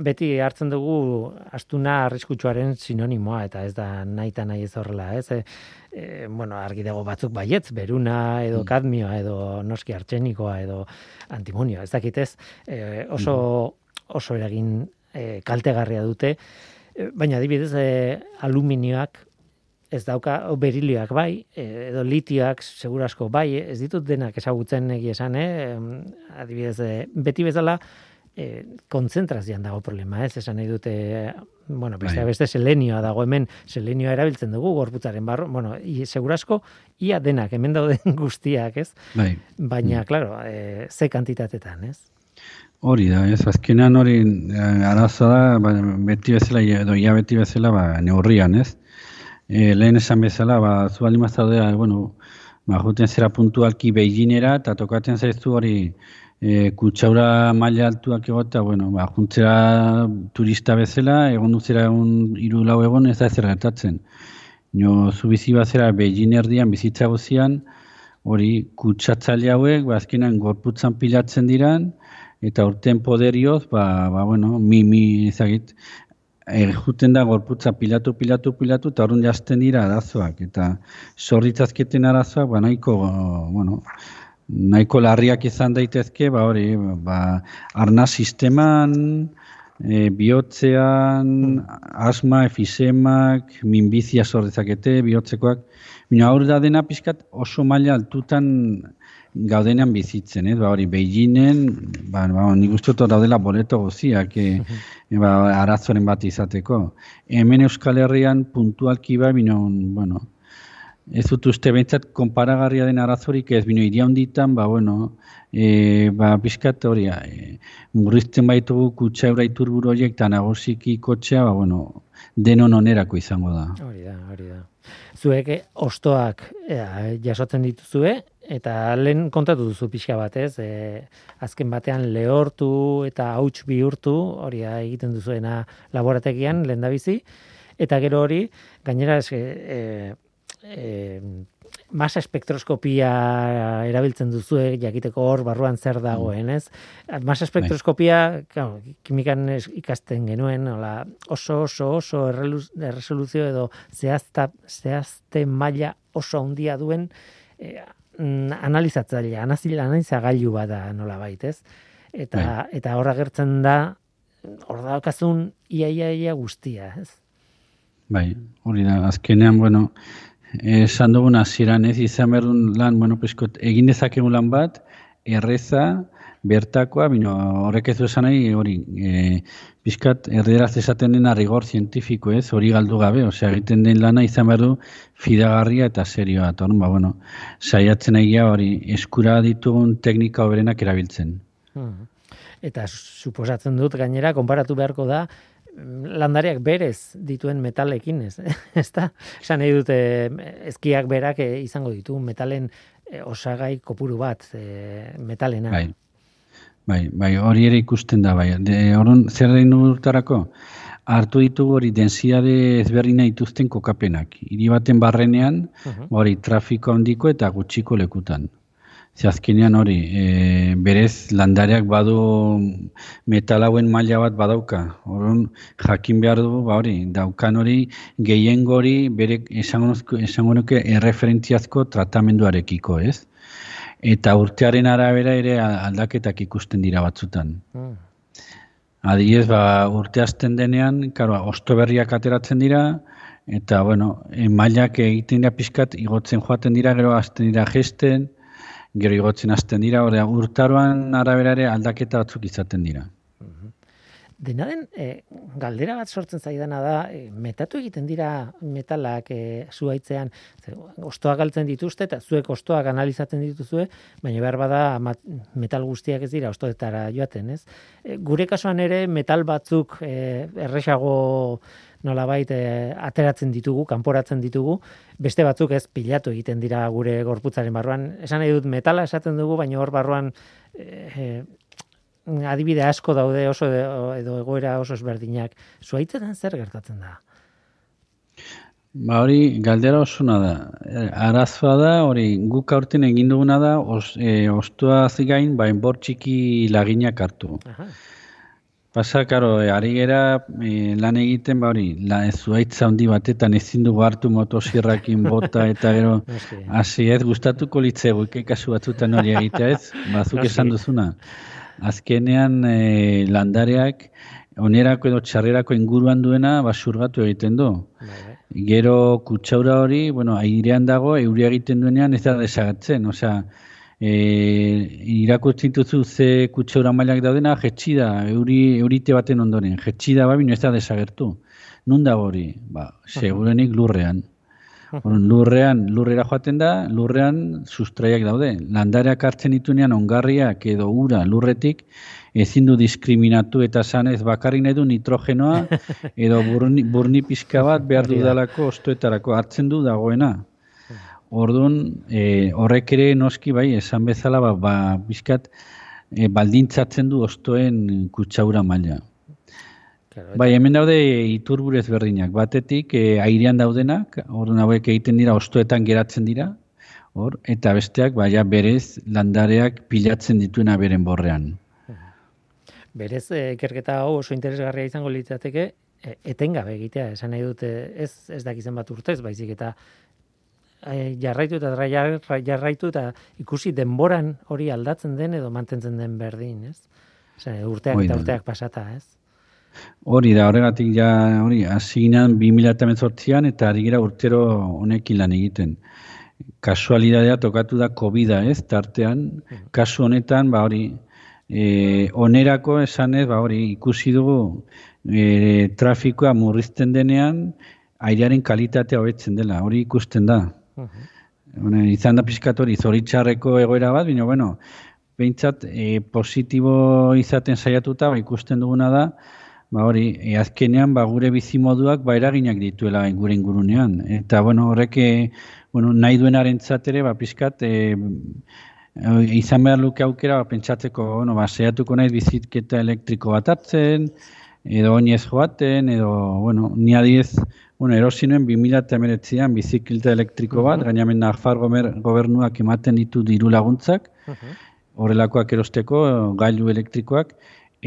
beti hartzen dugu astuna arriskutsuaren sinonimoa eta ez da nahi eta nahi ez horrela, ez? E, e, bueno, argi dago batzuk baietz, beruna edo mm. kadmioa edo noski artxenikoa edo antimonioa, ez dakit ez? E, oso, mm. oso eragin e, kaltegarria dute, e, baina adibidez e, aluminioak ez dauka, berilioak bai, e, edo litioak segurasko bai, ez ditut denak ezagutzen egia esan, eh? adibidez, e, beti bezala, e, kontzentrazioan dago problema, ez? Esan nahi dute, bueno, beste, bai. beste selenioa dago hemen, selenioa erabiltzen dugu gorputzaren barro, bueno, i, segurasko, ia denak, hemen dauden guztiak, ez? Bai. Baina, mm. claro, e, ze kantitatetan, ez? Hori da, ez, azkenean hori arazo da, ba, beti bezala, edo ia beti bezala, ba, neurrian, ez? E, lehen esan bezala, ba, zu alimazadea, bueno, ba, juten zera puntualki beijinera, eta tokatzen zaizu hori, e, kutsaura maila altuak egota, bueno, ba, juntzera turista bezala, egon duzera egun iru lau egon ez da ez gertatzen. Nio, zu bizi bazera Beijing erdian bizitza gozian, hori kutsatzaile hauek, ba, azkenan gorputzan pilatzen diran, eta urten poderioz, ba, ba, bueno, mi, mi, ezagit, juten da gorputza pilatu, pilatu, pilatu, eta horren jazten dira arazoak, eta zorritzazketen arazoak, ba, nahiko, bueno, nahiko larriak izan daitezke, ba hori, ba, arna sisteman, e, bihotzean, asma, efisemak, minbizia sordezakete, bihotzekoak, Bina hori da dena pixkat oso maila altutan gaudenean bizitzen, eh? ba, hori, Beijingen, ba, ba, nik uste daudela boleto goziak, e, ba, arazoren bat izateko. Hemen Euskal Herrian puntualki ba, bino, bueno, Ez dut uste behintzat konparagarria den arazorik ez bino iria honditan, ba, bueno, e, ba, bizkat hori, e, murrizten baitugu kutsa euraitur buru horiek eta nagosiki kotxea, ba, bueno, denon onerako izango da. Hori da, hori da. Zuek eh, ostoak e, jasotzen dituzue, eta lehen kontatu duzu pixka batez, e, azken batean lehortu eta hauts bihurtu, hori da egiten duzuena laborategian, lehen bizi, eta gero hori, gainera, ez, e, masa espektroskopia erabiltzen duzu jakiteko hor barruan zer dagoen, ez? Masa espektroskopia, claro, kimikan ikasten genuen, hola, oso oso oso erresoluzio edo zehazta zehazte maila oso handia duen e, analizatzailea, analiza gailu bada nola bait, ez? Eta bai. eta hor agertzen da hor daukazun iaia ia, guztia, ez? Bai, hori da, azkenean, bueno, esan dugun hasieran ez izan berdun lan, bueno, peskot, egin dezakegu lan bat, erreza, bertakoa, bino, horrek ez du esan nahi, hori, e, pizkat, erderaz esaten dena rigor zientifiko ez, hori galdu gabe, osea, egiten den lana izan behar du fidagarria eta serioa, eta ba, bueno, saiatzen egia hori, eskura ditugun teknika oberenak erabiltzen. Hmm. Eta suposatzen dut gainera, konparatu beharko da, landareak berez dituen metalekin, ez? Ezta? Esan nahi dute ezkiak berak izango ditu metalen osagai kopuru bat e, metalena. Bai. Bai, bai, hori ere ikusten da, bai. De, orun, zer urtarako? Artu ditugu hori densiade ezberdina dituzten kokapenak. Hiri baten barrenean, uh hori trafiko handiko eta gutxiko lekutan. Ze azkenean hori, e, berez landareak badu metal hauen maila bat badauka. Orduan jakin behar du, ba hori, daukan hori gehiengo hori bere esango nuke erreferentziazko tratamenduarekiko, ez? Eta urtearen arabera ere aldaketak ikusten dira batzutan. Mm. Adiez, ba, urte azten denean, karo, osto berriak ateratzen dira, eta, bueno, mailak egiten dira pixkat, igotzen joaten dira, gero azten dira gesten, gero igotzen azten dira, hori urtaroan arabera ere aldaketa batzuk izaten dira. Dena den, e, galdera bat sortzen zaidana da, e, metatu egiten dira metalak e, zuaitzean, ostoak galtzen dituzte, eta zuek ostoak analizatzen dituzue, baina behar bada metal guztiak ez dira ostoetara joaten, ez? E, gure kasuan ere, metal batzuk e, erresago nolabait e, ateratzen ditugu, kanporatzen ditugu, beste batzuk ez pilatu egiten dira gure gorputzaren barruan. Esan nahi dut metala esaten dugu, baina hor barruan e, adibide asko daude oso edo egoera oso ezberdinak. Zuaitzetan zer gertatzen da? Ba hori galdera osuna da. Arazoa da, hori guk aurten egin duguna da, os, e, ostua zigain, bain bor txiki laginak hartu. Aha. Pasa, karo, e, ari gera e, lan egiten, ba hori, la, zuaitza handi batetan ezin dugu hartu motosierrakin bota eta gero, hasi ez, gustatuko litzegu, kasu batzutan hori egitea ez, bazuk esan duzuna azkenean e, landareak onerako edo txarrerako inguruan duena basurgatu egiten du. Gero kutsaura hori, bueno, airean dago, euria egiten duenean ez da desagatzen. Osea, e, irakurtzen dituzu ze kutsaura mailak daudena, jetxi da, euri, eurite baten ondoren. Jetxi da, baina ez da desagertu. Nun dago hori? Ba, segurenik lurrean. lurrean, lurrera joaten da, lurrean sustraiak daude. Landareak hartzen ditunean ongarriak edo ura lurretik, ezin du diskriminatu eta sanez bakarrik nahi du nitrogenoa edo burni, burni pizka bat behar dudalako ostoetarako hartzen du dagoena. Orduan, e, horrek ere noski bai, esan bezala, ba, ba bizkat, e, baldintzatzen du ostoen kutsaura maila. Claro, bai, hemen daude iturburez berdinak. Batetik, e, airean daudenak, orduan hauek egiten dira, ostoetan geratzen dira, hor, eta besteak, baina berez, landareak pilatzen dituena beren borrean. Berez, eh, ikerketa hau oso interesgarria izango litzateke, e, etengabe egitea, esan nahi dute, ez, ez dakizen bat urtez, baizik eta e, jarraitu eta jarraitu eta ikusi denboran hori aldatzen den edo mantentzen den berdin, ez? urteak eta urteak pasata, ez? Hori da, horregatik ja, hori, asignan 2018an eta ari gira urtero honekin lan egiten. Kasualidadea tokatu da covid ez, tartean, kasu honetan, ba hori, e, onerako esanez, ba hori, ikusi dugu e, trafikoa murrizten denean, airearen kalitatea hobetzen dela, hori ikusten da. Uh izan da pizkatori zoritxarreko egoera bat, bino, bueno, behintzat, e, positibo izaten saiatuta, ba, ikusten duguna da, ba hori, e, azkenean ba gure bizimoduak ba eraginak dituela gure ingurunean. Eta bueno, horrek e, bueno, nahi duenarentzat ere ba pizkat e, izan behar luke aukera ba, pentsatzeko, bueno, ba saiatuko naiz bizitketa elektriko bat hartzen edo oinez joaten edo bueno, ni adiez Bueno, erosi nuen 2019an bizikleta elektriko bat, uh -huh. gaina Nafar gobernuak ematen ditu diru laguntzak, horrelakoak erosteko, gailu elektrikoak,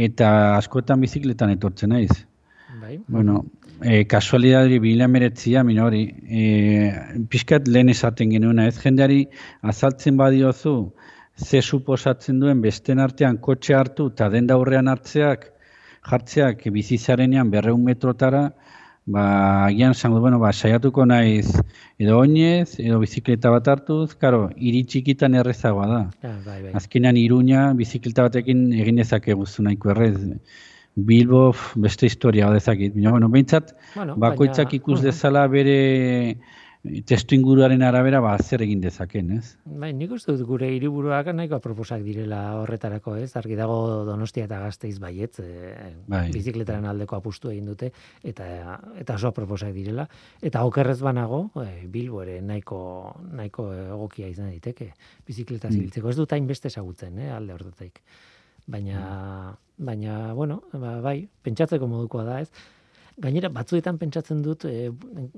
eta askotan bizikletan etortzen naiz. Bai. Bueno, e, kasualidadari bila meretzia, mina hori, e, pixkat lehen esaten genuena, ez jendeari azaltzen badiozu, ze suposatzen duen besten artean kotxe hartu eta den daurrean hartzeak, jartzeak bizizarenean berreun metrotara, ba, agian zango, bueno, ba, saiatuko naiz edo oinez, edo bizikleta bat hartuz, karo, iri txikitan errezagoa da. Ah, bai, bai. Azkenean iruña, bizikleta batekin egin ezake guztu nahiko errez. Bilbo, beste historia odezakit. Bino, bueno, behintzat, bueno, bakoitzak ikus dezala bere testu inguruaren arabera ba zer egin dezaken, ez? Bai, nik uste dut gure hiriburuak nahiko proposak direla horretarako, ez? Argi dago Donostia eta Gasteiz baietz, e, Bai. bizikletaren aldeko apustu egin dute eta eta oso proposak direla eta okerrez banago, e, Bilbo ere nahiko nahiko egokia izan daiteke bizikleta Mm. ibiltzeko. Ez dut hainbeste ezagutzen, eh, alde horretatik. Baina baina bueno, ba, bai, pentsatzeko modukoa da, ez? Gainera batzuetan pentsatzen dut e,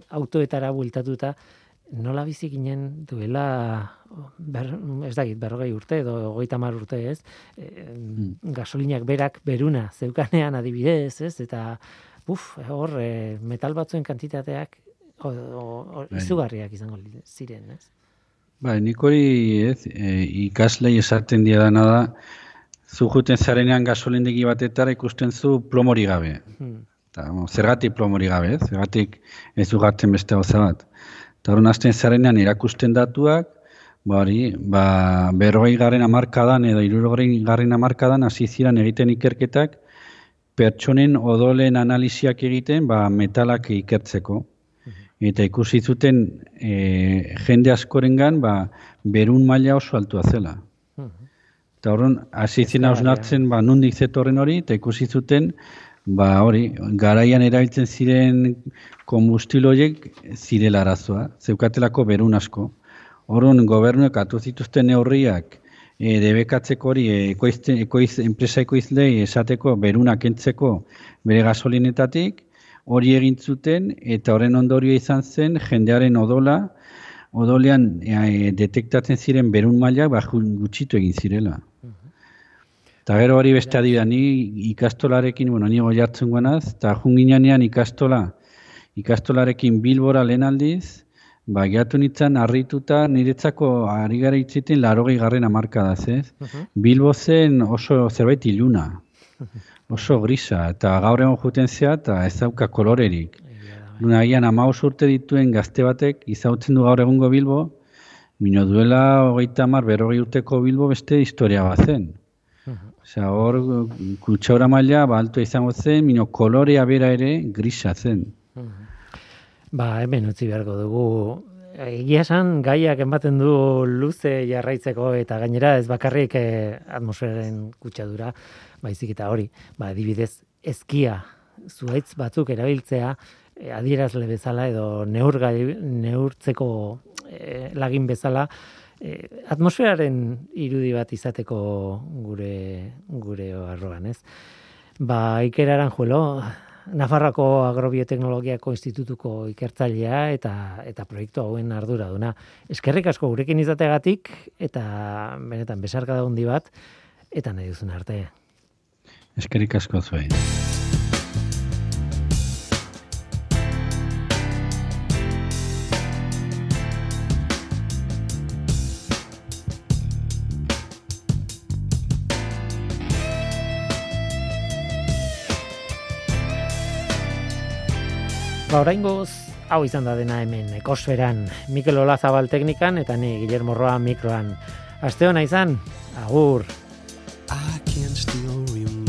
autoetara bueltatuta nola bizi ginen duela ber, ez dakit, berrogei urte edo hogeita hamar urte, ez? E, gasolinak berak beruna zeukanean adibidez, ez? Eta uf, hor e, metal batzuen kantitateak o, o, Bai. izugarriak izango ziren, ez? Bai, nik hori, ez, e, ikaslei esaten diadana da, zu juten zarenean gasolindegi batetara ikusten zu plomori gabe. Hmm. Eta, bueno, zergatik plomori gabe, ez? Zergatik ez du gartzen beste gauza bat. Eta hori hasten zarenean irakusten datuak, ba hori, ba, berrogei garren amarkadan edo irurogei garren amarkadan hasi ziren egiten ikerketak pertsonen odolen analisiak egiten ba, metalak ikertzeko. Eta ikusi zuten e, jende askorengan ba, berun maila oso altua zela. Eta horren, hasi Kezkagarria. hausnartzen ba, nundik zetorren hori, eta ikusi zuten, ba hori, garaian erabiltzen ziren kombustilo horiek zirela arazoa, zeukatelako berun asko. Horren, gobernuek atu zituzten neurriak, e, debekatzeko hori, e, ekoizte, ekoiz, enpresa ekoizlei esateko berunak entzeko bere gasolinetatik, hori egin zuten, eta horren ondorio izan zen, jendearen odola, odolean e, detektatzen ziren berun mailak ba, gutxitu egin zirela. Eta gero hori beste adibidea, ni ikastolarekin, bueno, ni goiartzen guanaz, eta junginean ikastola, ikastolarekin bilbora lehen aldiz, ba, gehiatu nintzen harrituta niretzako ari gara itziten larogei garren amarkadaz, ez? Mhm. Bilbo zen oso zerbait iluna, oso grisa, eta gaur egon juten zea, eta ez dauka kolorerik. Agian amaus urte dituen gazte batek izautzen du gaur egungo Bilbo, mino duela hogeita hamar berrogei urteko Bilbo beste historia bat zen. Osea, hor kutsaura maila ba, altua izango zen, mino kolorea bera ere grisa zen. Mhm. Ba, hemen utzi beharko dugu. Egia esan gaiak ematen du luze jarraitzeko eta gainera ez bakarrik eh, atmosferaren kutsadura, baizik eta hori, ba, adibidez, ezkia zuaitz batzuk erabiltzea eh, adierazle bezala edo neurgai neurtzeko eh, lagin bezala eh, atmosferaren irudi bat izateko gure gure arroan, ez? Ba, Iker Aranjuelo, Nafarrako Agrobioteknologiako Institutuko ikertzailea eta eta proiektu hauen arduraduna. Eskerrik asko gurekin izateagatik eta benetan besarka da handi bat eta nahi duzun arte. Eskerik asko zuei. Ba, oraingoz hau izan da dena hemen ekosferan Mikel Olazabal teknikan eta ni Guillermo Roa mikroan. Aste hona izan, agur. I can still remember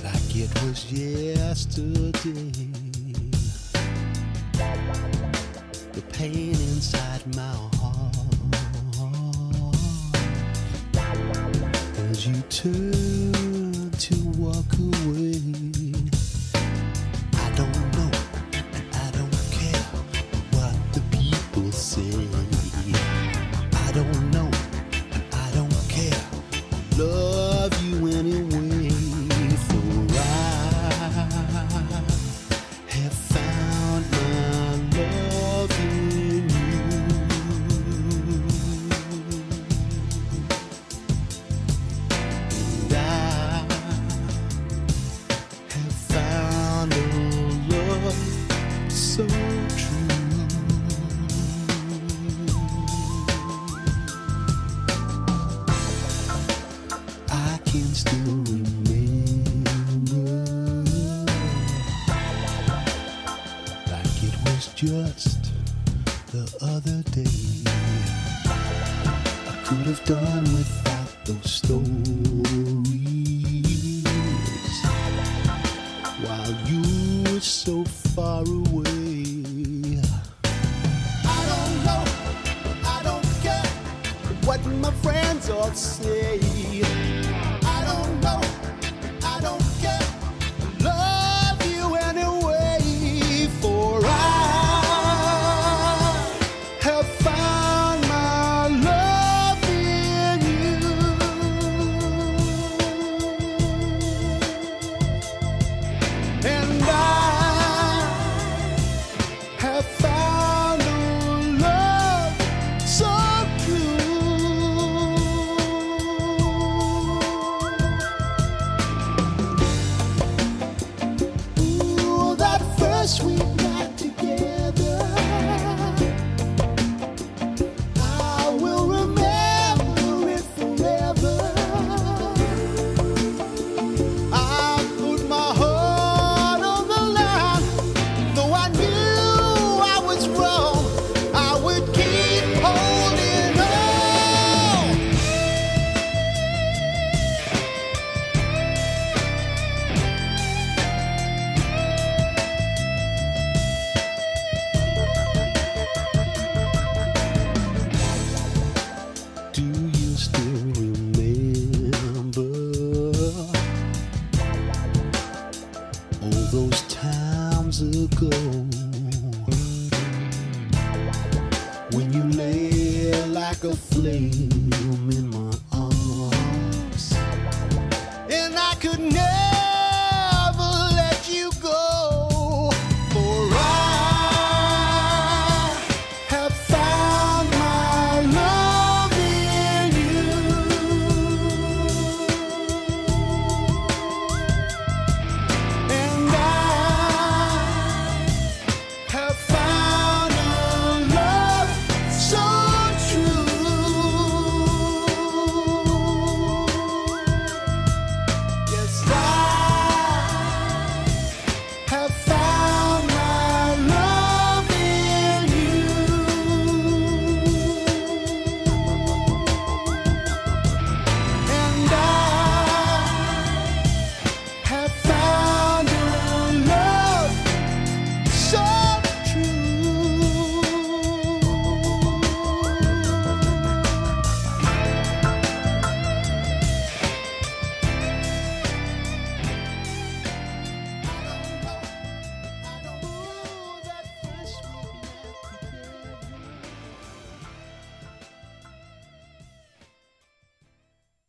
like it was yesterday. The pain inside my heart as you turn to walk away.